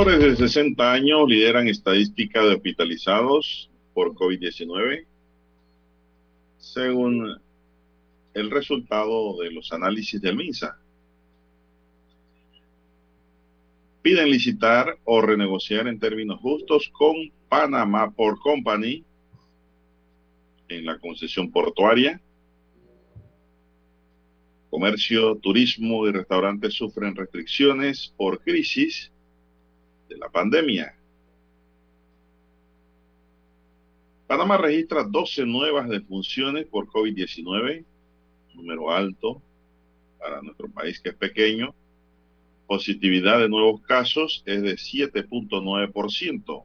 Menores de 60 años lideran estadística de hospitalizados por COVID-19, según el resultado de los análisis del MINSA. Piden licitar o renegociar en términos justos con Panamá por Company en la concesión portuaria. Comercio, turismo y restaurantes sufren restricciones por crisis de la pandemia. Panamá registra 12 nuevas defunciones por COVID-19, número alto para nuestro país que es pequeño. Positividad de nuevos casos es de 7.9%.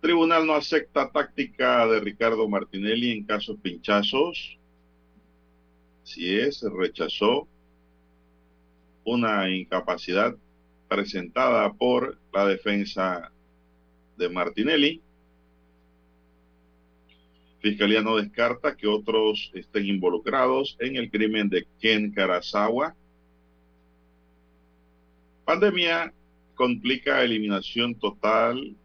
Tribunal no acepta táctica de Ricardo Martinelli en casos pinchazos. Si es, rechazó una incapacidad presentada por la defensa de Martinelli. Fiscalía no descarta que otros estén involucrados en el crimen de Ken Karasawa. Pandemia complica eliminación total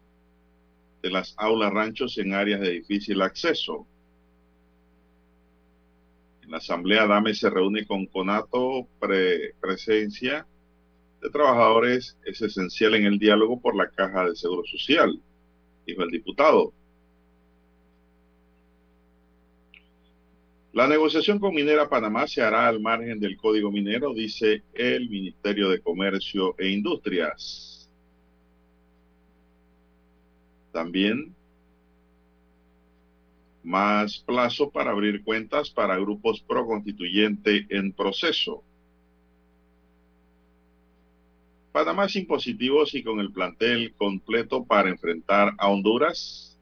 de las aulas ranchos en áreas de difícil acceso. En la asamblea DAME se reúne con Conato pre presencia de trabajadores es esencial en el diálogo por la caja de seguro social, dijo el diputado. La negociación con Minera Panamá se hará al margen del Código Minero, dice el Ministerio de Comercio e Industrias. También más plazo para abrir cuentas para grupos pro constituyente en proceso. Panamá sin positivos y con el plantel completo para enfrentar a Honduras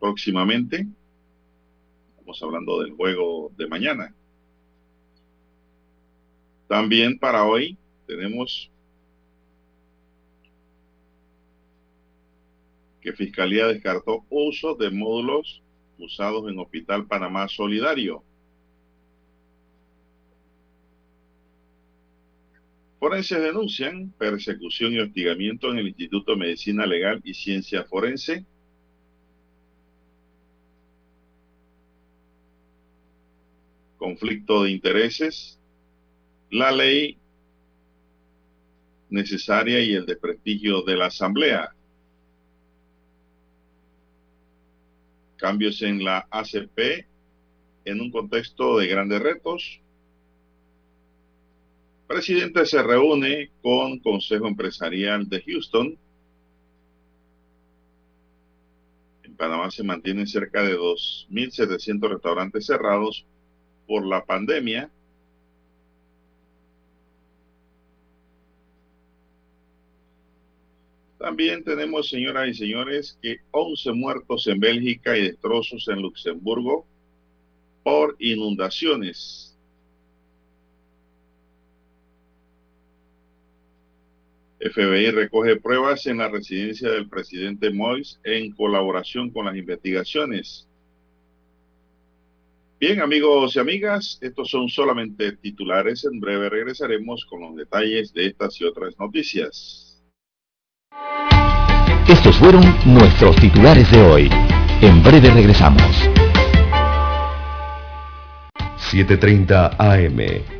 próximamente. Estamos hablando del juego de mañana. También para hoy tenemos que Fiscalía descartó uso de módulos usados en Hospital Panamá Solidario. Forenses denuncian persecución y hostigamiento en el Instituto de Medicina Legal y Ciencia Forense. Conflicto de intereses. La ley necesaria y el desprestigio de la Asamblea. Cambios en la ACP en un contexto de grandes retos presidente se reúne con Consejo Empresarial de Houston. En Panamá se mantienen cerca de 2.700 restaurantes cerrados por la pandemia. También tenemos, señoras y señores, que 11 muertos en Bélgica y destrozos en Luxemburgo por inundaciones. FBI recoge pruebas en la residencia del presidente Mois en colaboración con las investigaciones. Bien, amigos y amigas, estos son solamente titulares. En breve regresaremos con los detalles de estas y otras noticias. Estos fueron nuestros titulares de hoy. En breve regresamos. 7.30 AM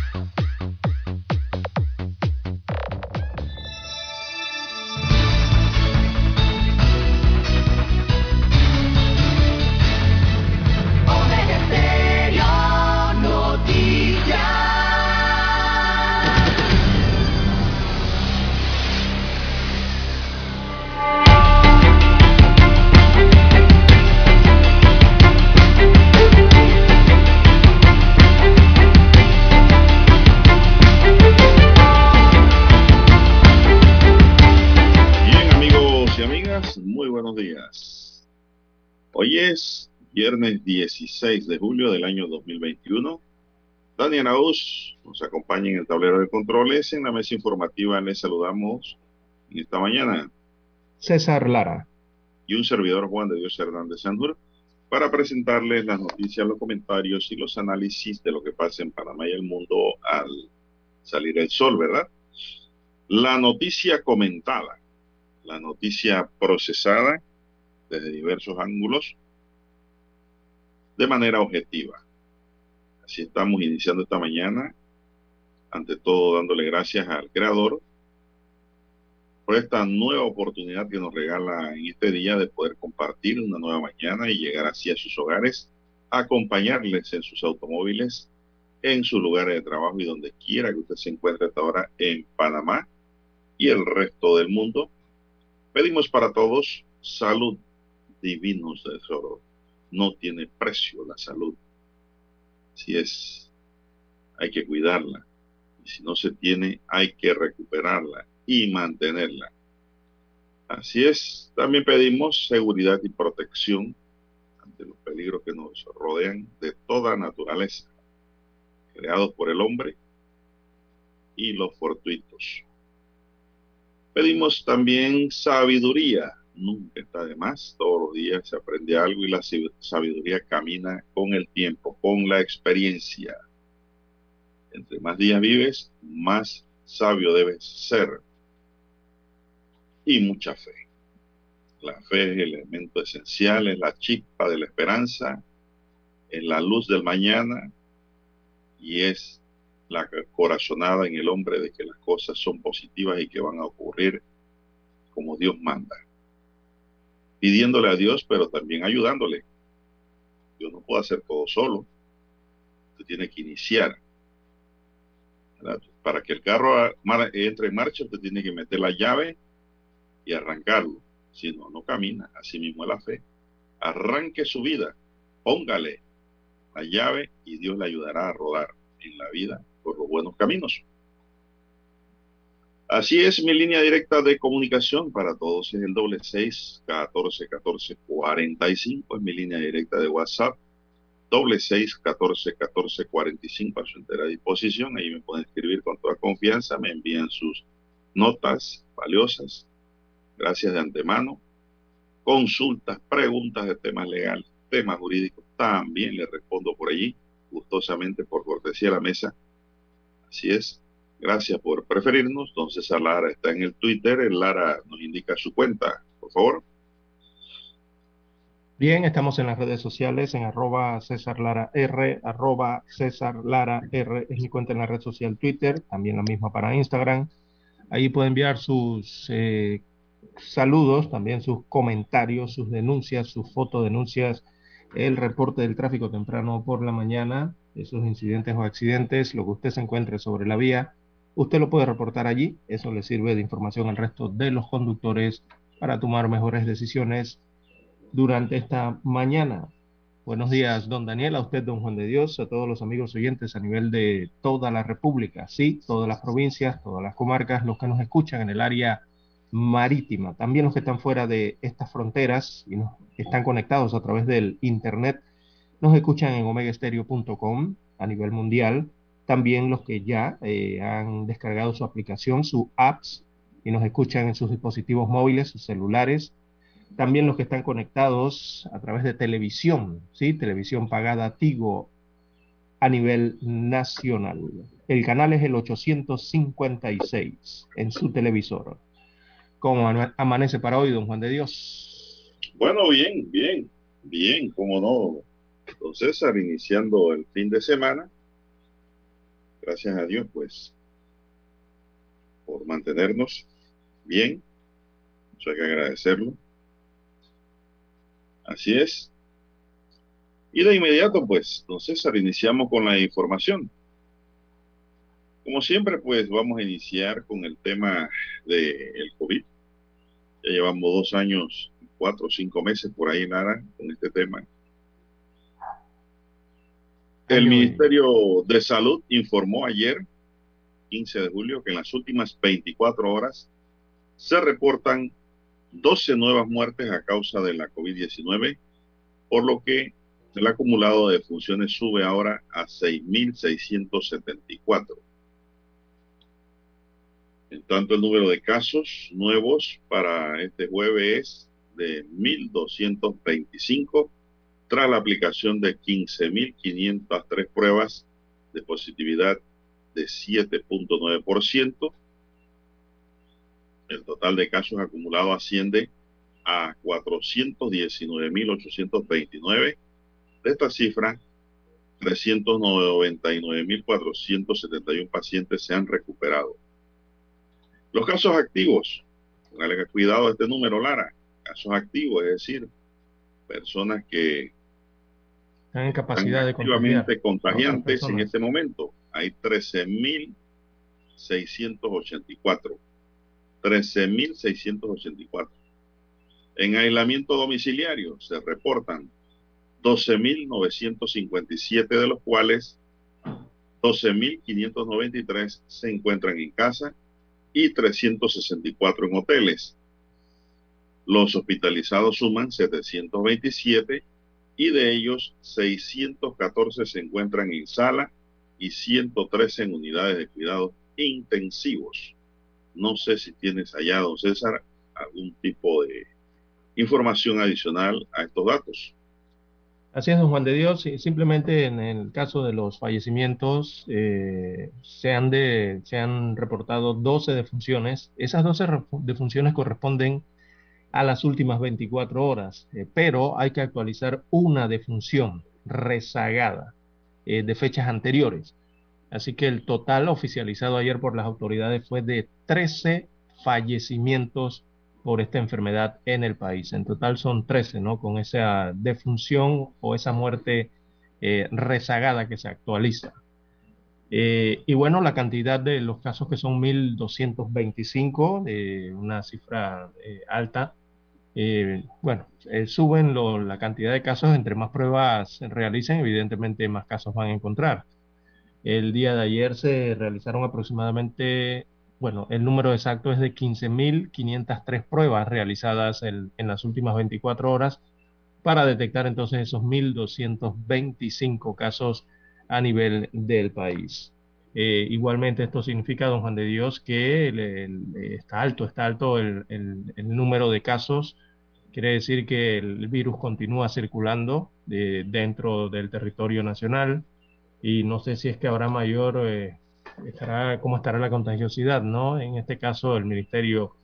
Buenos días. Hoy es viernes 16 de julio del año 2021. Daniel Arauz nos acompaña en el tablero de controles. En la mesa informativa les saludamos en esta mañana César Lara. y un servidor Juan de Dios Hernández Sandur para presentarles las noticias, los comentarios y los análisis de lo que pasa en Panamá y el mundo al salir el sol, ¿verdad? La noticia comentada, la noticia procesada desde diversos ángulos de manera objetiva. Así estamos iniciando esta mañana, ante todo dándole gracias al Creador por esta nueva oportunidad que nos regala en este día de poder compartir una nueva mañana y llegar así a sus hogares, acompañarles en sus automóviles, en sus lugares de trabajo y donde quiera que usted se encuentre hasta ahora en Panamá y el resto del mundo. Pedimos para todos salud, divinos tesoro. No tiene precio la salud. Si es, hay que cuidarla. Y si no se tiene, hay que recuperarla y mantenerla. Así es, también pedimos seguridad y protección ante los peligros que nos rodean de toda naturaleza, creados por el hombre y los fortuitos. Pedimos también sabiduría, nunca está de más, todos los días se aprende algo y la sabiduría camina con el tiempo, con la experiencia. Entre más días vives, más sabio debes ser y mucha fe. La fe es el elemento esencial, es la chispa de la esperanza, es la luz del mañana y es la corazonada en el hombre de que las cosas son positivas y que van a ocurrir como Dios manda. Pidiéndole a Dios, pero también ayudándole. Dios no puede hacer todo solo. Usted tiene que iniciar. Para que el carro entre en marcha, usted tiene que meter la llave y arrancarlo. Si no, no camina. Así mismo es la fe. Arranque su vida. Póngale la llave y Dios le ayudará a rodar en la vida por los buenos caminos. Así es mi línea directa de comunicación para todos. Es el doble seis catorce catorce cuarenta y cinco. Es mi línea directa de WhatsApp. Doble seis catorce catorce cuarenta y cinco a su entera disposición. Ahí me pueden escribir con toda confianza. Me envían sus notas valiosas. Gracias de antemano. Consultas, preguntas de temas legales, temas jurídicos. También les respondo por allí, gustosamente por cortesía de la mesa. Así es. Gracias por preferirnos. Don César Lara está en el Twitter. El Lara nos indica su cuenta, por favor. Bien, estamos en las redes sociales, en arroba César Lara R, arroba César Lara R, es mi cuenta en la red social Twitter, también la misma para Instagram. Ahí puede enviar sus eh, saludos, también sus comentarios, sus denuncias, sus fotodenuncias, el reporte del tráfico temprano por la mañana, esos incidentes o accidentes, lo que usted se encuentre sobre la vía, usted lo puede reportar allí. Eso le sirve de información al resto de los conductores para tomar mejores decisiones durante esta mañana. Buenos días, don Daniel, a usted, don Juan de Dios, a todos los amigos oyentes a nivel de toda la República, sí, todas las provincias, todas las comarcas, los que nos escuchan en el área marítima, también los que están fuera de estas fronteras y nos están conectados a través del Internet, nos escuchan en omegaestereo.com a nivel mundial, también los que ya eh, han descargado su aplicación, su apps, y nos escuchan en sus dispositivos móviles, sus celulares, también los que están conectados a través de televisión, ¿sí? Televisión pagada Tigo a nivel nacional. El canal es el 856 en su televisor. ¿Cómo amanece para hoy, don Juan de Dios? Bueno, bien, bien, bien, cómo no. Don César, iniciando el fin de semana. Gracias a Dios, pues, por mantenernos bien. Eso hay que agradecerlo. Así es. Y de inmediato, pues, don César, iniciamos con la información. Como siempre, pues vamos a iniciar con el tema del COVID. Ya llevamos dos años, cuatro o cinco meses por ahí, Lara, con este tema. El Ministerio de Salud informó ayer, 15 de julio, que en las últimas 24 horas se reportan 12 nuevas muertes a causa de la COVID-19, por lo que el acumulado de funciones sube ahora a 6.674. En tanto, el número de casos nuevos para este jueves es de 1.225 tras la aplicación de 15.503 pruebas de positividad de 7.9%. El total de casos acumulados asciende a 419.829. De esta cifra, 399.471 pacientes se han recuperado. Los casos activos, póngale cuidado a este número, Lara, casos activos, es decir, personas que están en capacidad de contagiar contagiantes en este momento. Hay 13.684. 13.684. En aislamiento domiciliario se reportan 12.957 de los cuales 12.593 se encuentran en casa y 364 en hoteles. Los hospitalizados suman 727 y de ellos 614 se encuentran en sala y 113 en unidades de cuidados intensivos. No sé si tienes allá, don César, algún tipo de información adicional a estos datos. Así es, don Juan de Dios. Simplemente en el caso de los fallecimientos, eh, se, han de, se han reportado 12 defunciones. Esas 12 defunciones corresponden a las últimas 24 horas, eh, pero hay que actualizar una defunción rezagada eh, de fechas anteriores. Así que el total oficializado ayer por las autoridades fue de 13 fallecimientos por esta enfermedad en el país. En total son 13, ¿no? Con esa defunción o esa muerte eh, rezagada que se actualiza. y bueno, la cantidad de los casos que son 1.225, una cifra alta, eh, bueno, eh, suben la cantidad de casos, entre más pruebas realicen, evidentemente más casos van a encontrar. El día de ayer se realizaron aproximadamente, bueno, el número exacto es de 15.503 pruebas realizadas en, las últimas 24 horas para detectar entonces esos 1.225 casos a nivel del país. Eh, igualmente esto significa, don Juan de Dios, que está alto, está alto el, número de casos. Quiere decir que el virus continúa circulando dentro del territorio nacional y no sé si es que habrá mayor, eh, estará, cómo estará la contagiosidad, ¿no? En este caso el ministerio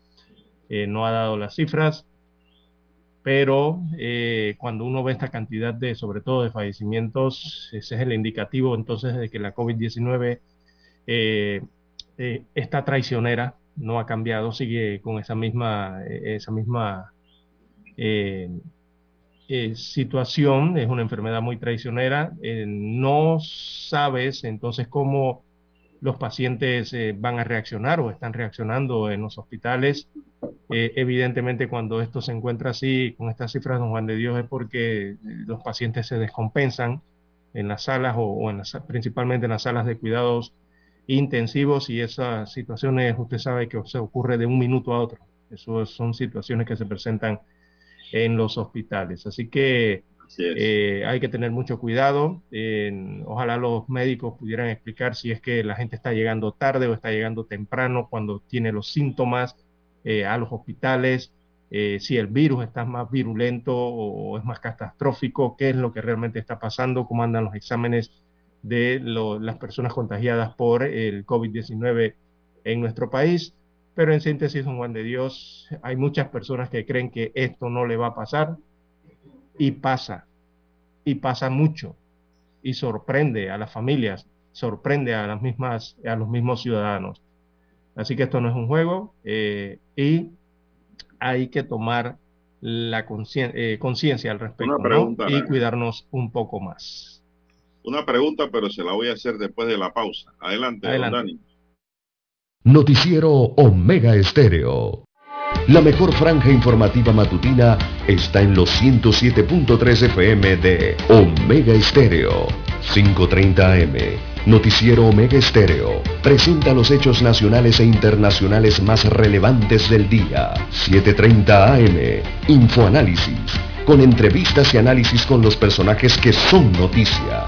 eh, no ha dado las cifras, pero cuando uno ve esta cantidad de, sobre todo de fallecimientos, ese es el indicativo entonces de que la COVID-19 eh, eh, esta traicionera no ha cambiado, sigue con esa misma, eh, misma situación, es una enfermedad muy traicionera, no sabes entonces cómo los pacientes van a reaccionar o están reaccionando en los hospitales. evidentemente cuando esto se encuentra así, con estas cifras, don Juan de Dios, es porque los pacientes se descompensan en las salas o, en principalmente en las salas de cuidados intensivos y esas situaciones usted sabe que se ocurre de un minuto a otro. Eso son situaciones que se presentan en los hospitales. Así que eh, hay que tener mucho cuidado. ojalá los médicos pudieran explicar si es que la gente está llegando tarde o está llegando temprano cuando tiene los síntomas eh, a los hospitales, eh, si el virus está más virulento o es más catastrófico, qué es lo que realmente está pasando, cómo andan los exámenes de las personas contagiadas por el COVID-19 en nuestro país. Pero en síntesis, don Juan de Dios, hay muchas personas que creen que esto no le va a pasar y pasa, y pasa mucho, y sorprende a las familias, sorprende a las mismas, a los mismos ciudadanos. Así que esto no es un juego eh, y hay que tomar la eh, conciencia al respecto y cuidarnos un poco más. Una pregunta, pero se la voy a hacer después de la pausa. Adelante, Adelante. Dani. Noticiero Omega Estéreo. La mejor franja informativa matutina está en los 107.3 FM de Omega Estéreo, 530 AM. Noticiero Omega Estéreo presenta los hechos nacionales e internacionales más relevantes del día. 730 AM. Infoanálisis. Con entrevistas y análisis con los personajes que son noticia.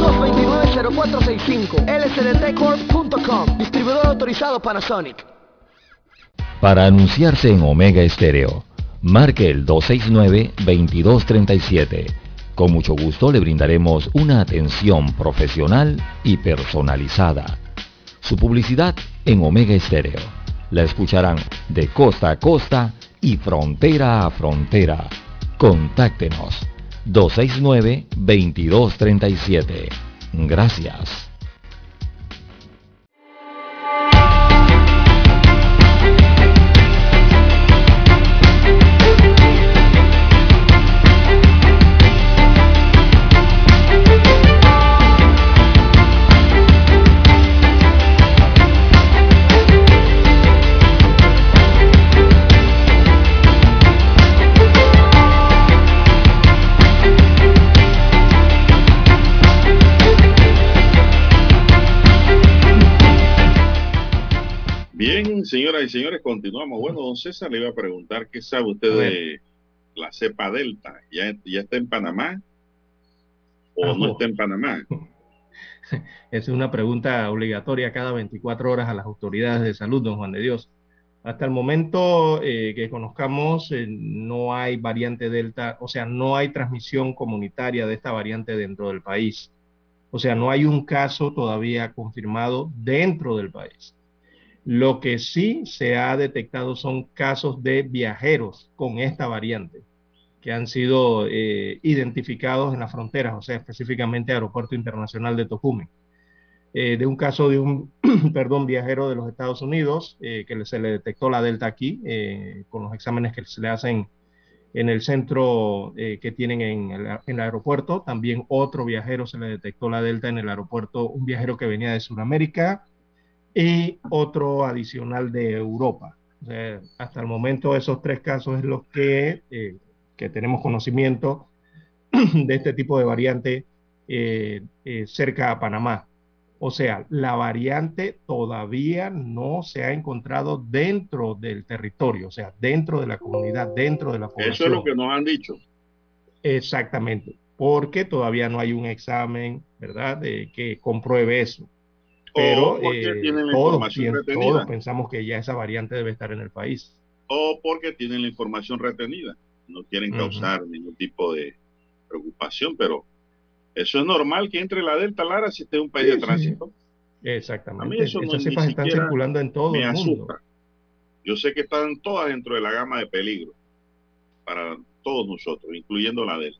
229-0465 lsdtcorp.com Distribuidor autorizado Panasonic. Para anunciarse en Omega Estéreo Marque el 269-2237 Con mucho gusto le brindaremos una atención profesional y personalizada. Su publicidad en Omega Estéreo. La escucharán de costa a costa y frontera a frontera. Contáctenos 269-2237. Gracias. Señores, continuamos. Bueno, don César le iba a preguntar qué sabe usted de la cepa Delta. ¿Ya, ya está en Panamá o no está en Panamá? Es una pregunta obligatoria cada 24 horas a las autoridades de salud, don Juan de Dios. Hasta el momento eh, que conozcamos, eh, no hay variante Delta, o sea, no hay transmisión comunitaria de esta variante dentro del país. O sea, no hay un caso todavía confirmado dentro del país. Lo que sí se ha detectado son casos de viajeros con esta variante que han sido eh, identificados en las fronteras, o sea, específicamente Aeropuerto Internacional de Tocumen. Eh, de un caso de un, perdón, viajero de los Estados Unidos eh, que se le detectó la delta aquí con los exámenes que se le hacen en el centro que tienen en el, en el, aeropuerto. También otro viajero se le detectó la delta en el aeropuerto, un viajero que venía de Sudamérica y otro adicional de Europa. hasta el momento esos tres casos es los que, eh, que tenemos conocimiento de este tipo de variante eh, eh, cerca a Panamá. O sea, la variante todavía no se ha encontrado dentro del territorio, o sea, dentro de la comunidad, dentro de la población. Eso es lo que nos han dicho. Exactamente, porque todavía no hay un examen, ¿verdad?, de, que compruebe eso. Pero eh, todos, pensamos que ya esa variante debe estar en el país. O porque tienen la información retenida. No quieren causar ningún tipo de preocupación, pero eso es normal que entre la Delta Lara si esté en un país de tránsito. Exactamente. Esas cepas están circulando en todo el mundo. Yo sé que están todas dentro de la gama de peligro para todos nosotros, incluyendo la Delta.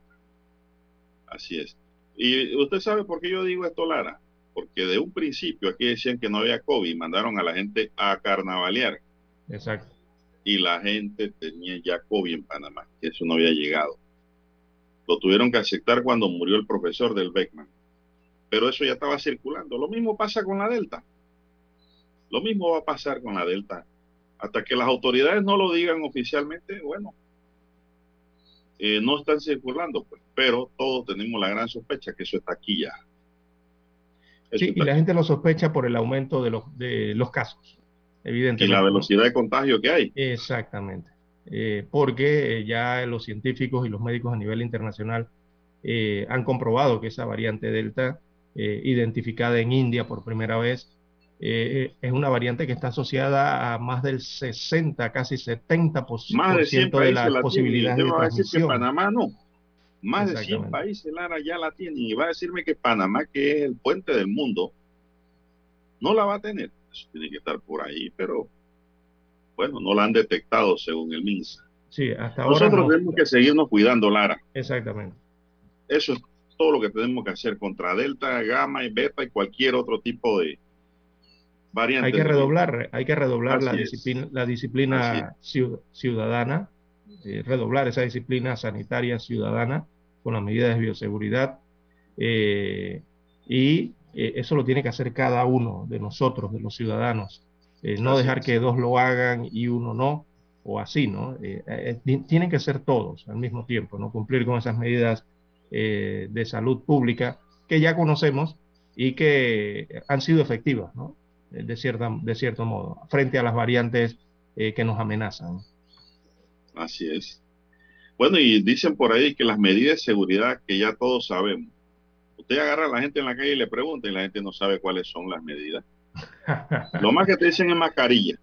Así es. Y usted sabe por qué yo digo esto, Lara porque de un principio aquí decían que no había COVID, mandaron a la gente a carnavalear. Exacto. Y la gente tenía ya COVID en Panamá, que eso no había llegado. Lo tuvieron que aceptar cuando murió el profesor del Beckman. Pero eso ya estaba circulando. Lo mismo pasa con la Delta. Lo mismo va a pasar con la Delta. Hasta que las autoridades no lo digan oficialmente, bueno, eh, no están circulando, pues, pero todos tenemos la gran sospecha que eso está aquí ya. Sí, y la gente lo sospecha por el aumento de los, de los casos, evidentemente. Y la velocidad de contagio que hay. Exactamente. Eh, porque ya los científicos y los médicos a nivel internacional eh, han comprobado que esa variante Delta, identificada en India por primera vez, eh, es una variante que está asociada a más del 60, casi 70% más de, 100 de las posibilidades de que Panamá no. Más de 100 países, Lara, ya la tienen. Y va a decirme que Panamá, que es el puente del mundo, no la va a tener. Eso tiene que estar por ahí, pero bueno, no la han detectado según el MINSA. Sí, hasta ahora Nosotros tenemos que seguirnos cuidando, Lara. Exactamente. Eso es todo lo que tenemos que hacer contra Delta, Gamma y Beta y cualquier otro tipo de, hay que redoblar, hay que redoblar la disciplina, la disciplina, ciudadana, eh, redoblar esa disciplina sanitaria ciudadana con las medidas de bioseguridad. Eh, y eh, eso lo tiene que hacer cada uno de nosotros, de los ciudadanos. no dejar que dos lo hagan y uno no, o así, ¿no? tienen que ser todos al mismo tiempo, ¿no? Cumplir con esas medidas de salud pública que ya conocemos y que han sido efectivas, ¿no? De, cierta, de cierto modo, frente a las variantes que nos amenazan. Así es. Bueno, y dicen por ahí que las medidas de seguridad que ya todos sabemos. Usted agarra a la gente en la calle y le pregunta y la gente no sabe cuáles son las medidas. Lo más que te dicen es mascarilla.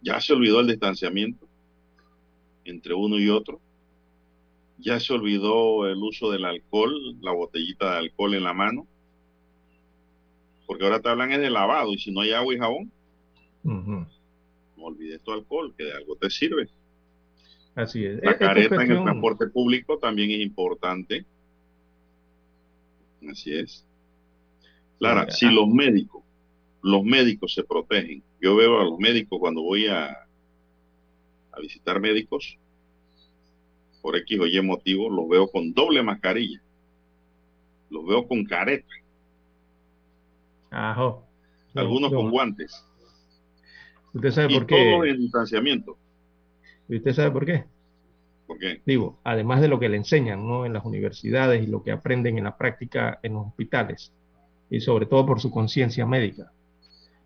Ya se olvidó el distanciamiento entre uno y otro. Ya se olvidó el uso del alcohol, la botellita de alcohol en la mano porque ahora te hablan es de lavado y si no hay agua y jabón, no olvides tu alcohol, que de algo te sirve. Así es. La careta en el transporte público también es importante. Así es. Lara, si ah. los médicos, los médicos se protegen, yo veo a los médicos cuando voy a, a visitar médicos, por X o Y motivo, los veo con doble mascarilla, los veo con careta algunos con guantes. ¿Usted sabe por qué? Todo en distanciamiento. ¿Y usted sabe por qué? ¿Por qué? Digo, además de lo que le enseñan ¿no? en las universidades y lo que aprenden en la práctica en los hospitales, y sobre todo por su conciencia médica.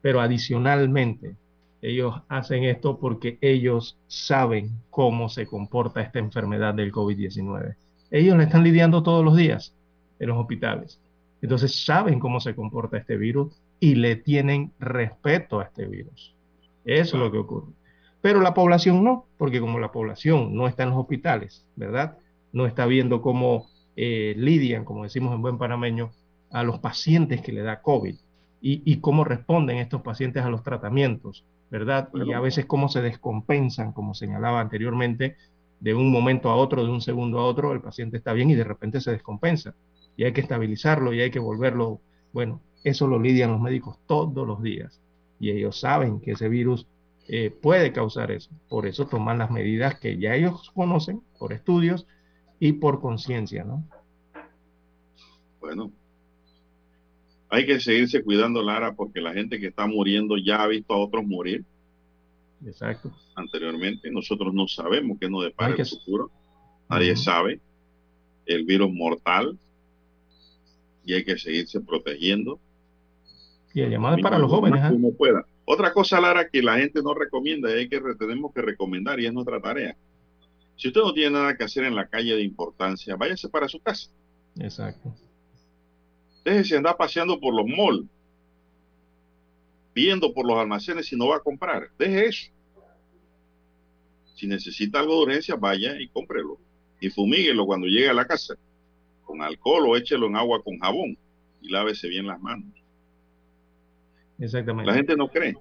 Pero adicionalmente, ellos hacen esto porque ellos saben cómo se comporta esta enfermedad del COVID-19. Ellos la están lidiando todos los días en los hospitales. Entonces saben cómo se comporta este virus y le tienen respeto a este virus. Eso es lo que ocurre. Pero la población no, porque como la población no está en los hospitales, ¿verdad? No está viendo cómo eh, lidian, como decimos en buen panameño, a los pacientes que le da COVID y, cómo responden estos pacientes a los tratamientos, ¿verdad? y a veces cómo se descompensan, como señalaba anteriormente, de un momento a otro, de un segundo a otro, el paciente está bien y de repente se descompensa y hay que estabilizarlo y hay que volverlo, bueno, eso lo lidian los médicos todos los días y ellos saben que ese virus eh, puede causar eso. Por eso toman las medidas que ya ellos conocen por estudios y por conciencia, ¿no? Bueno, hay que seguirse cuidando, Lara, porque la gente que está muriendo ya ha visto a otros morir. Exacto. Anteriormente, nosotros no sabemos qué nos depara el futuro. Nadie sabe. El virus mortal y hay que seguirse protegiendo. Y el llamado para los jóvenes. ¿eh? Como pueda. Otra cosa, Lara, que la gente no recomienda y hay que tenemos que recomendar y es nuestra tarea. Si usted no tiene nada que hacer en la calle de importancia, váyase para su casa. Exacto. Déjese andar paseando por los malls, viendo por los almacenes si no va a comprar. Deje eso. Si necesita algo de urgencia, vaya y cómprelo. Y fumíguelo cuando llegue a la casa con alcohol o échelo en agua con jabón y lávese bien las manos. Exactamente. La gente no cree.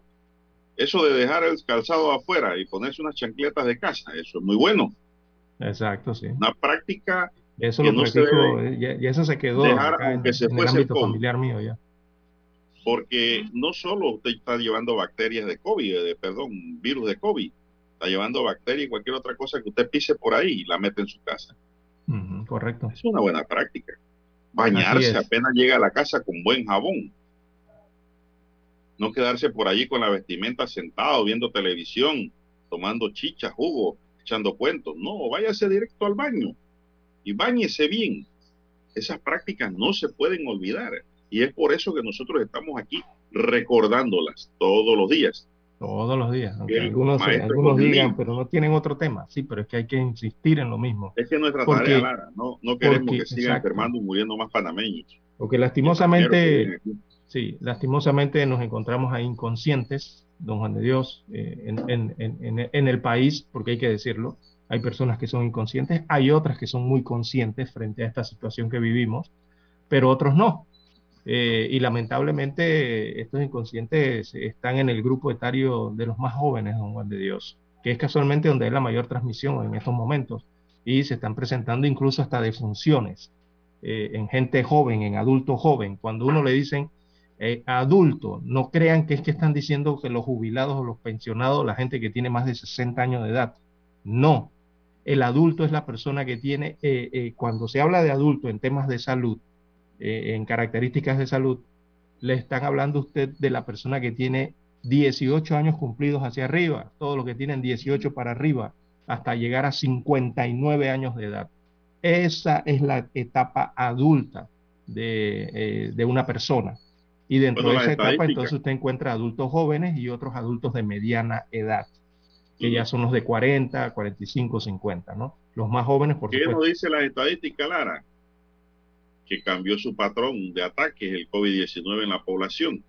Eso de dejar el calzado afuera y ponerse unas chancletas de casa, eso es muy bueno. Exacto, sí. Una práctica Eso lo no y, eso se quedó en, el ámbito familiar mío ya. Porque no solo usted está llevando bacterias de COVID, de, perdón, virus de COVID, está llevando bacterias y cualquier otra cosa que usted pise por ahí y la mete en su casa. correcto. Es una buena práctica. Bañarse apenas llega a la casa con buen jabón. No quedarse por allí con la vestimenta sentado, viendo televisión, tomando chicha, jugo, echando cuentos. No, váyase directo al baño y bañese bien. Esas prácticas no se pueden olvidar. Y es por eso que nosotros estamos aquí recordándolas todos los días. Todos los días. algunos, algunos digan, pero no tienen otro tema. Sí, pero es que hay que insistir en lo mismo. Es que nuestra tarea, Lara, no, no queremos que sigan enfermando y muriendo más panameños. Porque lastimosamente, sí, lastimosamente nos encontramos ahí inconscientes, don Juan de Dios, eh, en, el país, porque hay que decirlo. Hay personas que son inconscientes, hay otras que son muy conscientes frente a esta situación que vivimos, pero otros no. Eh, y lamentablemente estos inconscientes están en el grupo etario de los más jóvenes, don Juan de Dios, que es casualmente donde hay la mayor transmisión en estos momentos. Y se están presentando incluso hasta defunciones eh, en gente joven, en adulto joven. Cuando uno le dicen eh, adulto, no crean que es que están diciendo que los jubilados o los pensionados, la gente que tiene más de 60 años de edad. No, el adulto es la persona que tiene, cuando se habla de adulto en temas de salud, eh, en características de salud, le están hablando usted de la persona que tiene 18 años cumplidos hacia arriba, todos los que tienen 18 para arriba, hasta llegar a 59 años de edad. Esa es la etapa adulta de, eh, una persona. Y dentro de esa etapa, entonces usted encuentra adultos jóvenes y otros adultos de mediana edad, que ya son los de 40, 45, 50, ¿no? Los más jóvenes, por ¿Qué nos dice la estadística, Lara? que cambió su patrón de ataques, el COVID-19 en la población.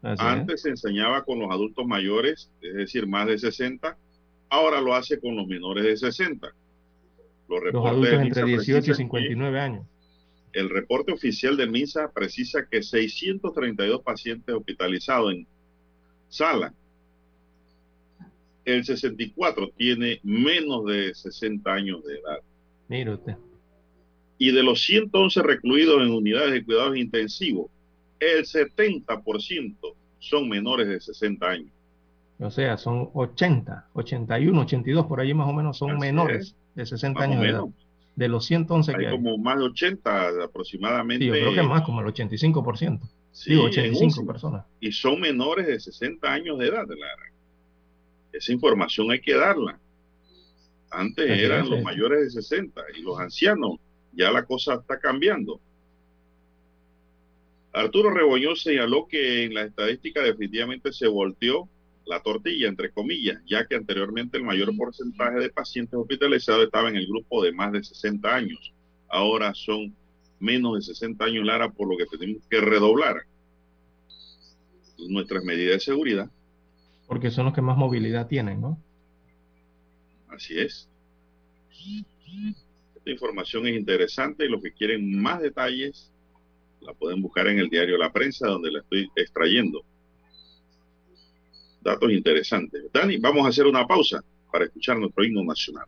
Antes se enseñaba con los adultos mayores, es decir, más de 60, ahora lo hace con los menores de 60. Los, los adultos entre 18 y 59 años. El reporte oficial del MINSA precisa que 632 pacientes hospitalizados en sala. El 64 tiene menos de 60 años de edad. Mire usted y de los 111 recluidos en unidades de cuidados intensivos, el 70% son menores de 60 años. O sea, son 80, 81, 82, por allí más o menos son menores de 60 años de edad. De los 111 hay que hay. como más de 80 aproximadamente. Sí, yo creo que más, como el 85%. Sí, 85 personas. Y son menores de 60 años de edad. Esa información hay que darla. Antes eran los mayores de 60 y los ancianos ya la cosa está cambiando. Arturo Reboñó señaló que en la estadística definitivamente se volteó la tortilla, entre comillas, ya que anteriormente el mayor porcentaje de pacientes hospitalizados estaba en el grupo de más de 60 años. Ahora son menos de 60 años, Lara, por lo que tenemos que redoblar nuestras medidas de seguridad. Porque son los que más movilidad tienen, ¿no? Así es. Esta información es interesante y los que quieren más detalles la pueden buscar en el diario La Prensa, donde la estoy extrayendo. Datos interesantes. Dani, vamos a hacer una pausa para escuchar nuestro himno nacional.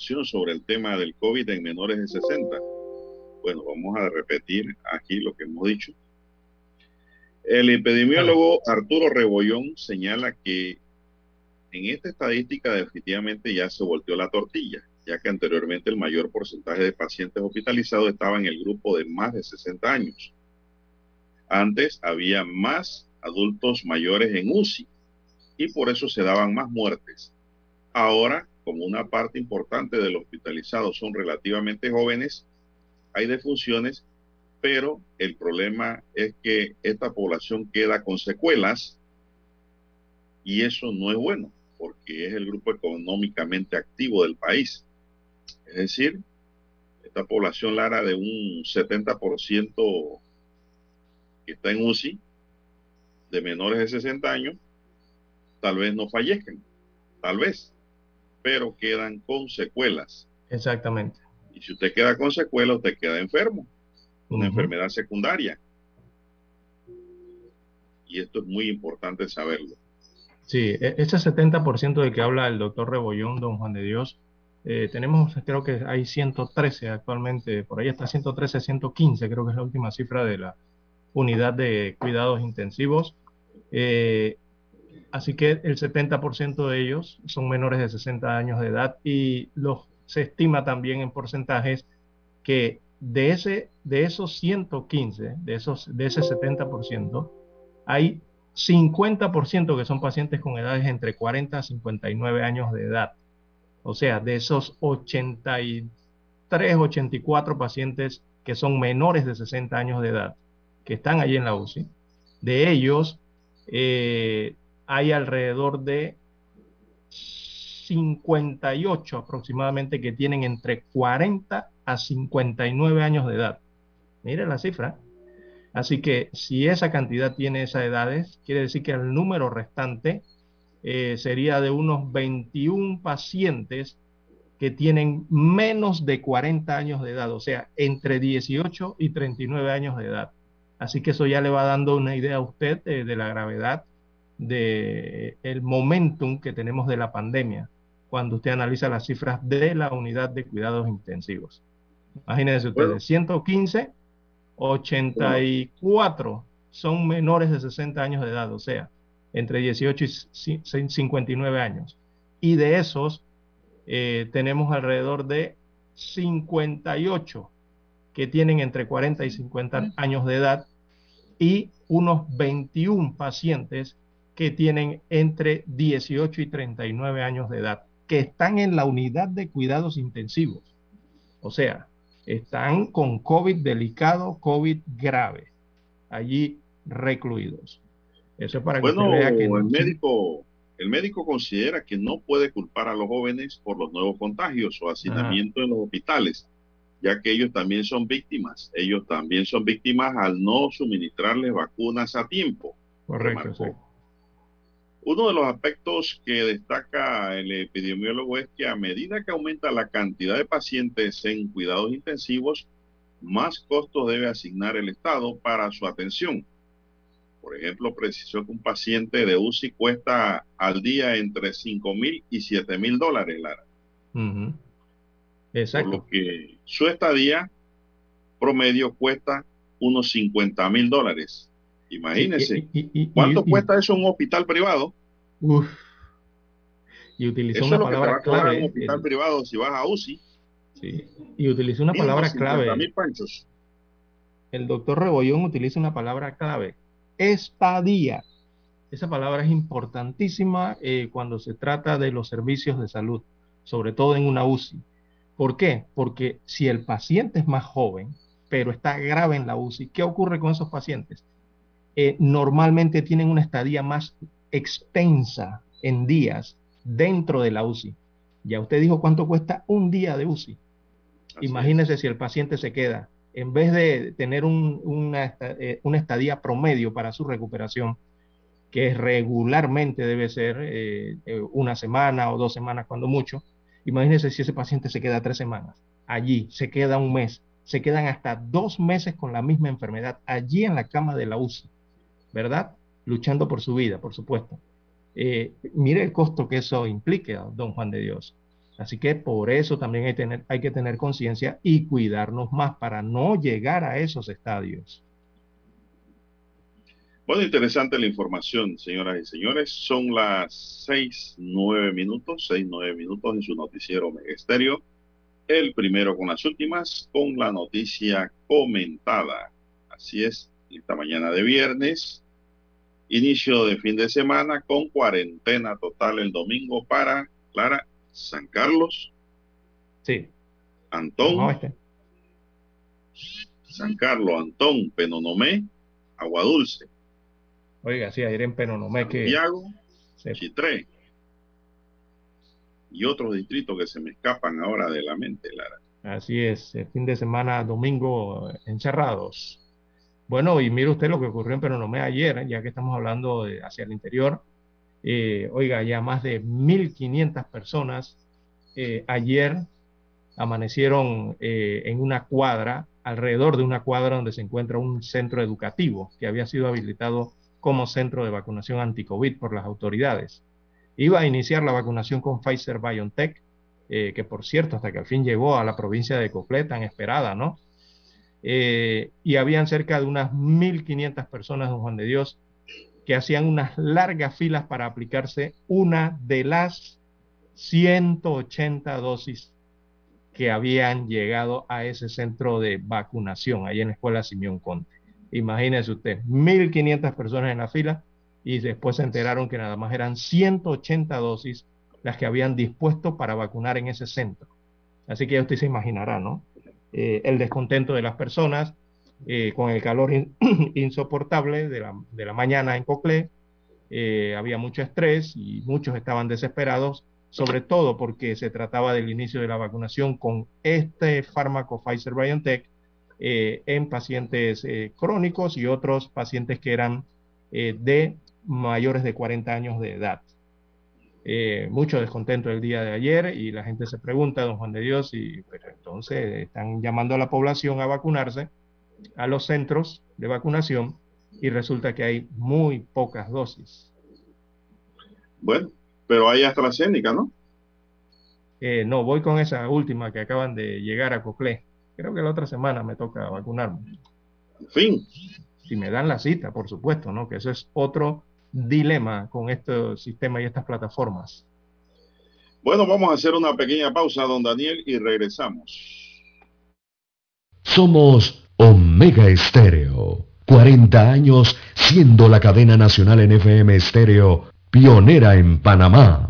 Sobre el tema del COVID en menores de 60. Bueno, vamos a repetir aquí lo que hemos dicho. El epidemiólogo Arturo Rebollón señala que en esta estadística definitivamente ya se volteó la tortilla, ya que anteriormente el mayor porcentaje de pacientes hospitalizados estaba en el grupo de más de 60 años. Antes había más adultos mayores en UCI y por eso se daban más muertes. Ahora, como una parte importante de los hospitalizados son relativamente jóvenes, hay defunciones, pero el problema es que esta población queda con secuelas y eso no es bueno porque es el grupo económicamente activo del país. Es decir, esta población Lara de un 70% que está en UCI, de menores de 60 años, tal vez no fallezcan, tal vez, pero quedan con secuelas. Exactamente. Y si usted queda con secuelas, usted queda enfermo, una enfermedad secundaria. Y esto es muy importante saberlo. Sí, e-, ese 70% de que habla el doctor Rebollón, don Juan de Dios, eh, tenemos, creo que hay 113 actualmente, por ahí está 113, 115, creo que es la última cifra de la unidad de cuidados intensivos. Eh, así que el 70% de ellos son menores de 60 años de edad y los se estima también en porcentajes que de, ese, de esos 115, de, esos, de ese 70%, hay 50% que son pacientes con edades entre 40 a 59 años de edad. O sea, de esos 83, 84 pacientes que son menores de 60 años de edad, que están allí en la UCI, de ellos eh, hay alrededor de 58 aproximadamente que tienen entre 40 a 59 años de edad. Mire la cifra. Así que si esa cantidad tiene esas edades, quiere decir que el número restante eh, sería de unos 21 pacientes que tienen menos de 40 años de edad, o sea, entre 18 y 39 años de edad. Así que eso ya le va dando una idea a usted de, de la gravedad del el momentum que tenemos de la pandemia cuando usted analiza las cifras de la unidad de cuidados intensivos. Imagínense ustedes, 115, 84 son menores de 60 años de edad, o sea, entre 18 y 59 años. Y de esos eh, tenemos alrededor de 58 que tienen entre 40 y 50 años de edad y unos 21 pacientes que tienen entre 18 y 39 años de edad que están en la unidad de cuidados intensivos. O sea, están con COVID delicado, COVID grave, allí recluidos. Eso es para que bueno, vea que el médico, el médico considera que no puede culpar a los jóvenes por los nuevos contagios o hacinamiento en los hospitales, ya que ellos también son víctimas. Ellos también son víctimas al no suministrarles vacunas a tiempo. Correcto. Uno de los aspectos que destaca el epidemiólogo es que a medida que aumenta la cantidad de pacientes en cuidados intensivos, más costos debe asignar el Estado para su atención. Por ejemplo, precisó que un paciente de UCI cuesta al día entre 5 mil y 7 mil dólares, Lara. Exacto. Por lo que su estadía promedio cuesta unos 50 mil dólares. Imagínense. ¿Cuánto cuesta eso en un hospital privado? Uf. Y utilizó una palabra clave. En un hospital privado si vas a UCI. Sí. Y utilizó una palabra clave. El doctor Rebollón utiliza una palabra clave. Estadía. Esa palabra es importantísima eh, cuando se trata de los servicios de salud, sobre todo en una UCI. ¿Por qué? Porque si el paciente es más joven, pero está grave en la UCI, ¿qué ocurre con esos pacientes? Eh, normalmente tienen una estadía más extensa en días dentro de la UCI. Ya usted dijo cuánto cuesta un día de UCI. Imagínese si el paciente se queda en vez de tener una, eh, una, estadía promedio para su recuperación, que regularmente debe ser eh, eh, una semana o dos semanas cuando mucho, imagínense si ese paciente se queda tres semanas allí, se queda un mes, se quedan hasta dos meses con la misma enfermedad allí en la cama de la UCI, ¿verdad? Luchando por su vida, por supuesto. mire el costo que eso implica, don Juan de Dios. Así que por eso también hay que tener conciencia y cuidarnos más para no llegar a esos estadios. Bueno, interesante la información, señoras y señores. Son las seis, nueve minutos, seis, nueve minutos en su noticiero Megesterio. El primero con las últimas, con la noticia comentada. Así es, esta mañana de viernes, inicio de fin de semana con cuarentena total el domingo para Clara San Carlos. Sí. Antón. Este. San Carlos, Antón, Penonomé, Agua Dulce. Oiga, sí, ayer en Penonomé que. Santiago, Chitré. Y otros distritos que se me escapan ahora de la mente, Lara. Así es, el fin de semana, domingo, encerrados. Bueno, y mire usted lo que ocurrió en Penonomé ayer, ya que estamos hablando de hacia el interior. Eh, oiga, ya más de 1.500 personas eh, ayer amanecieron eh, en una cuadra, alrededor de una cuadra donde se encuentra un centro educativo que había sido habilitado como centro de vacunación anti-COVID por las autoridades. Iba a iniciar la vacunación con Pfizer BioNTech, que por cierto, hasta que al fin llegó a la provincia de Coclé, tan esperada, ¿no? Y habían cerca de unas 1.500 personas, don Juan de Dios, que hacían unas largas filas para aplicarse una de las 180 dosis que habían llegado a ese centro de vacunación, ahí en la escuela Simeón Conte. Imagínense usted, 1.500 personas en la fila y después se enteraron que nada más eran 180 dosis las que habían dispuesto para vacunar en ese centro. Así que usted se imaginará, ¿no? Eh, el descontento de las personas, eh, con el calor insoportable de la, mañana en Coclé. Eh, había mucho estrés y muchos estaban desesperados, sobre todo porque se trataba del inicio de la vacunación con este fármaco Pfizer BioNTech eh, en pacientes crónicos y otros pacientes que eran de mayores de 40 años de edad. Mucho descontento el día de ayer y la gente se pregunta, don Juan de Dios, y pues, entonces están llamando a la población a vacunarse a los centros de vacunación y resulta que hay muy pocas dosis. Bueno, pero hay AstraZeneca, ¿no? Eh, no, voy con esa última que acaban de llegar a Coclé. Creo que la otra semana me toca vacunarme. En fin. Si me dan la cita, por supuesto, ¿no? Que eso es otro dilema con este sistema y estas plataformas. Bueno, vamos a hacer una pequeña pausa, don Daniel, y regresamos. Somos Omega Estéreo. 40 años siendo la cadena nacional en FM Estéreo, pionera en Panamá.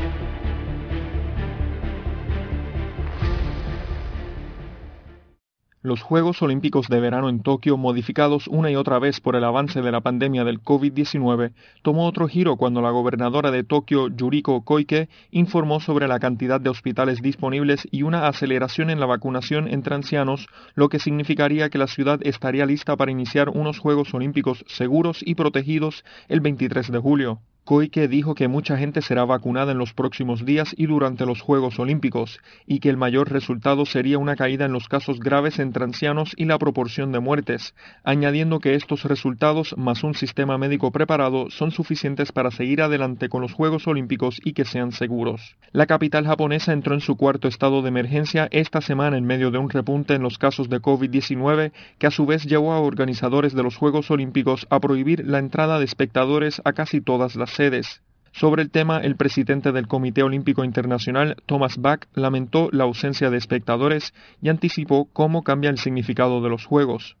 Los Juegos Olímpicos de Verano en Tokio, modificados una y otra vez por el avance de la pandemia del COVID-19, tomó otro giro cuando la gobernadora de Tokio, Yuriko Koike, informó sobre la cantidad de hospitales disponibles y una aceleración en la vacunación entre ancianos, lo que significaría que la ciudad estaría lista para iniciar unos Juegos Olímpicos seguros y protegidos el 23 de julio. Koike dijo que mucha gente será vacunada en los próximos días y durante los Juegos Olímpicos, y que el mayor resultado sería una caída en los casos graves entre ancianos y la proporción de muertes, añadiendo que estos resultados, más un sistema médico preparado, son suficientes para seguir adelante con los Juegos Olímpicos y que sean seguros. La capital japonesa entró en su cuarto estado de emergencia esta semana en medio de un repunte en los casos de COVID-19, que a su vez llevó a organizadores de los Juegos Olímpicos a prohibir la entrada de espectadores a casi todas las Sobre el tema, el presidente del Comité Olímpico Internacional, Thomas Bach, lamentó la ausencia de espectadores y anticipó cómo cambia el significado de los Juegos.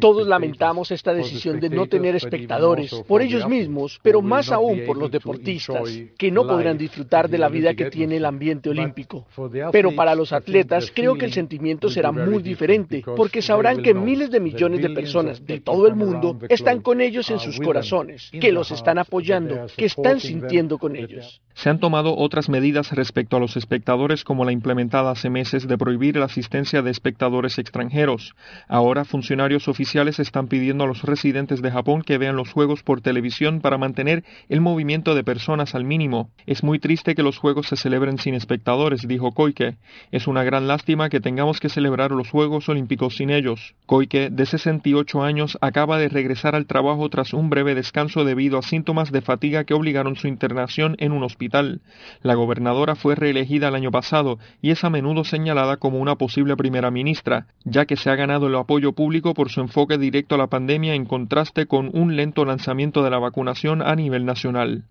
Todos lamentamos esta decisión de no tener espectadores, por ellos mismos, pero más aún por los deportistas, que no podrán disfrutar de la vida que tiene el ambiente olímpico. Pero para los atletas creo que el sentimiento será muy diferente, porque sabrán que miles de millones de personas de todo el mundo están con ellos en sus corazones, que los están apoyando, que están sintiendo con ellos. Se han tomado otras medidas respecto a los espectadores como la implementada hace meses de prohibir la asistencia de espectadores extranjeros. Ahora funcionarios oficiales están pidiendo a los residentes de Japón que vean los juegos por televisión para mantener el movimiento de personas al mínimo. Es muy triste que los juegos se celebren sin espectadores, dijo Koike. Es una gran lástima que tengamos que celebrar los Juegos Olímpicos sin ellos. Koike, de 68 años, acaba de regresar al trabajo tras un breve descanso debido a síntomas de fatiga que obligaron su internación en un hospital la gobernadora fue reelegida el año pasado y es a menudo señalada como una posible primera ministra, ya que se ha ganado el apoyo público por su enfoque directo a la pandemia en contraste con un lento lanzamiento de la vacunación a nivel nacional.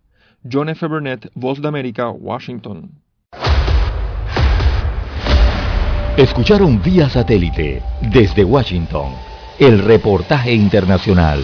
John F. Burnett, Voz de América, Washington. Escucharon vía satélite desde Washington el reportaje internacional.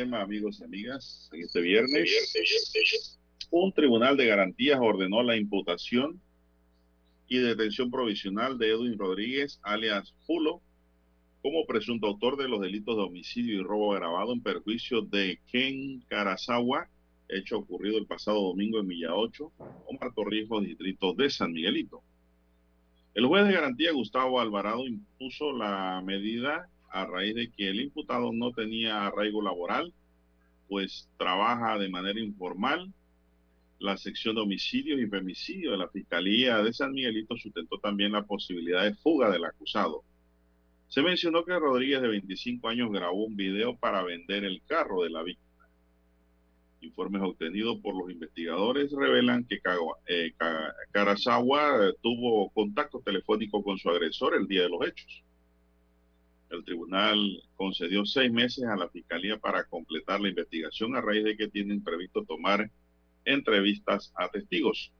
Amigos y amigas, en este viernes, un tribunal de garantías ordenó la imputación y detención provisional de Edwin Rodríguez, alias Pulo, como presunto autor de los delitos de homicidio y robo agravado en perjuicio de Ken Carazawa, hecho ocurrido el pasado domingo en Milla 8, Omar Torrijos, distrito de San Miguelito. El juez de garantía Gustavo Alvarado impuso la medida a raíz de que el imputado no tenía arraigo laboral pues trabaja de manera informal. La sección de homicidios y femicidios de la Fiscalía de San Miguelito sustentó también la posibilidad de fuga del acusado. Se mencionó que Rodríguez, de 25 años, grabó un video para vender el carro de la víctima. Informes obtenidos por los investigadores revelan que eh, Carazawa tuvo contacto telefónico con su agresor el día de los hechos. El tribunal concedió seis meses a la fiscalía para completar la investigación a raíz de que tienen previsto tomar entrevistas a testigos.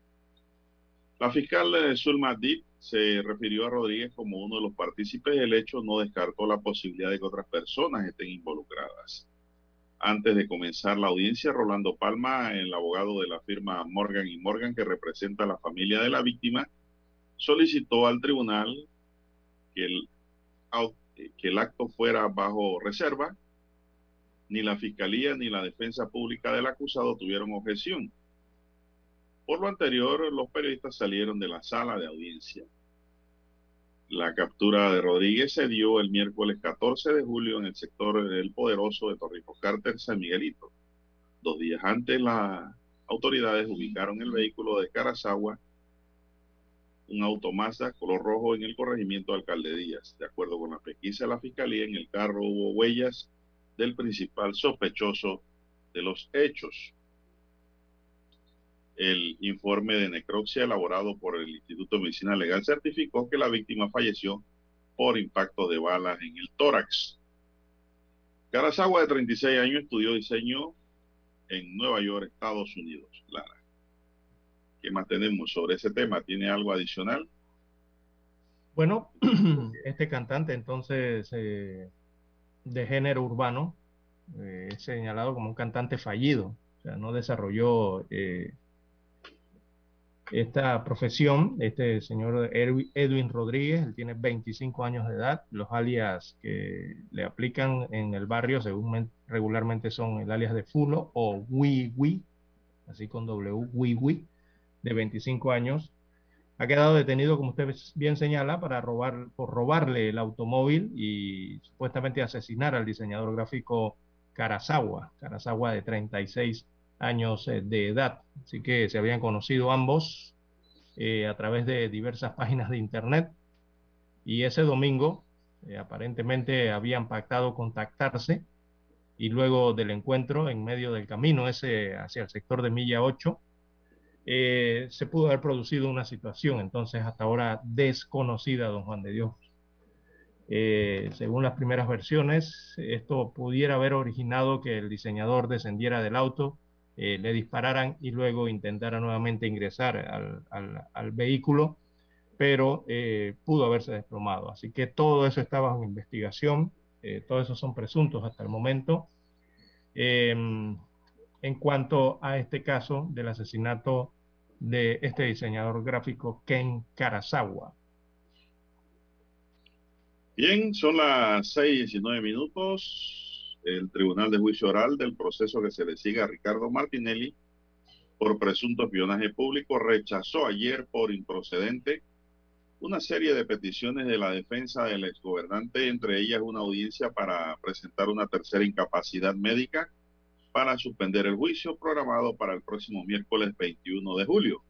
La fiscal Zulma Dip se refirió a Rodríguez como uno de los partícipes del hecho, no descartó la posibilidad de que otras personas estén involucradas. Antes de comenzar la audiencia, Rolando Palma, el abogado de la firma Morgan y Morgan que representa a la familia de la víctima, solicitó al tribunal que el que el acto fuera bajo reserva, ni la Fiscalía ni la Defensa Pública del acusado tuvieron objeción. Por lo anterior, los periodistas salieron de la sala de audiencia. La captura de Rodríguez se dio el miércoles 14 de julio en el sector del poderoso de Torrijos San Miguelito. Dos días antes, las autoridades ubicaron el vehículo de Carazagua un auto Mazda color rojo en el corregimiento Alcalde Díaz. De acuerdo con la pesquisa de la Fiscalía, en el carro hubo huellas del principal sospechoso de los hechos. El informe de necropsia elaborado por el Instituto de Medicina Legal certificó que la víctima falleció por impacto de balas en el tórax. Carazagua, de 36 años, estudió diseño en Nueva York, Estados Unidos. Lara. ¿Qué más tenemos sobre ese tema? ¿Tiene algo adicional? Bueno, este cantante entonces eh, de género urbano eh, es señalado como un cantante fallido, o sea, no desarrolló eh, esta profesión. Este señor Edwin Rodríguez, él tiene 25 años de edad. Los alias que le aplican en el barrio, según regularmente son el alias de Fulo o Wii así con W, Wii de 25 años. Ha quedado detenido, como usted bien señala, para robar, por robarle el automóvil y supuestamente asesinar al diseñador gráfico Karasawa, Karasawa de 36 años eh, de edad. Así que se habían conocido ambos eh, a través de diversas páginas de internet y ese domingo eh, aparentemente habían pactado contactarse y luego del encuentro en medio del camino ese hacia el sector de Milla 8 se pudo haber producido una situación entonces hasta ahora desconocida, don Juan de Dios. según las primeras versiones, esto pudiera haber originado que el diseñador descendiera del auto eh, le dispararan y luego intentara nuevamente ingresar al, vehículo, pero eh, pudo haberse desplomado. Así que todo eso está bajo investigación, eh, todos esos son presuntos hasta el momento. Em, en cuanto a este caso del asesinato de este diseñador gráfico Ken Karasawa. Bien, son las 6:19 minutos el Tribunal de Juicio Oral del proceso que se le sigue a Ricardo Martinelli por presunto espionaje público rechazó ayer por improcedente una serie de peticiones de la defensa del exgobernante, entre ellas una audiencia para presentar una tercera incapacidad médica para suspender el juicio programado para el próximo miércoles 21 de julio.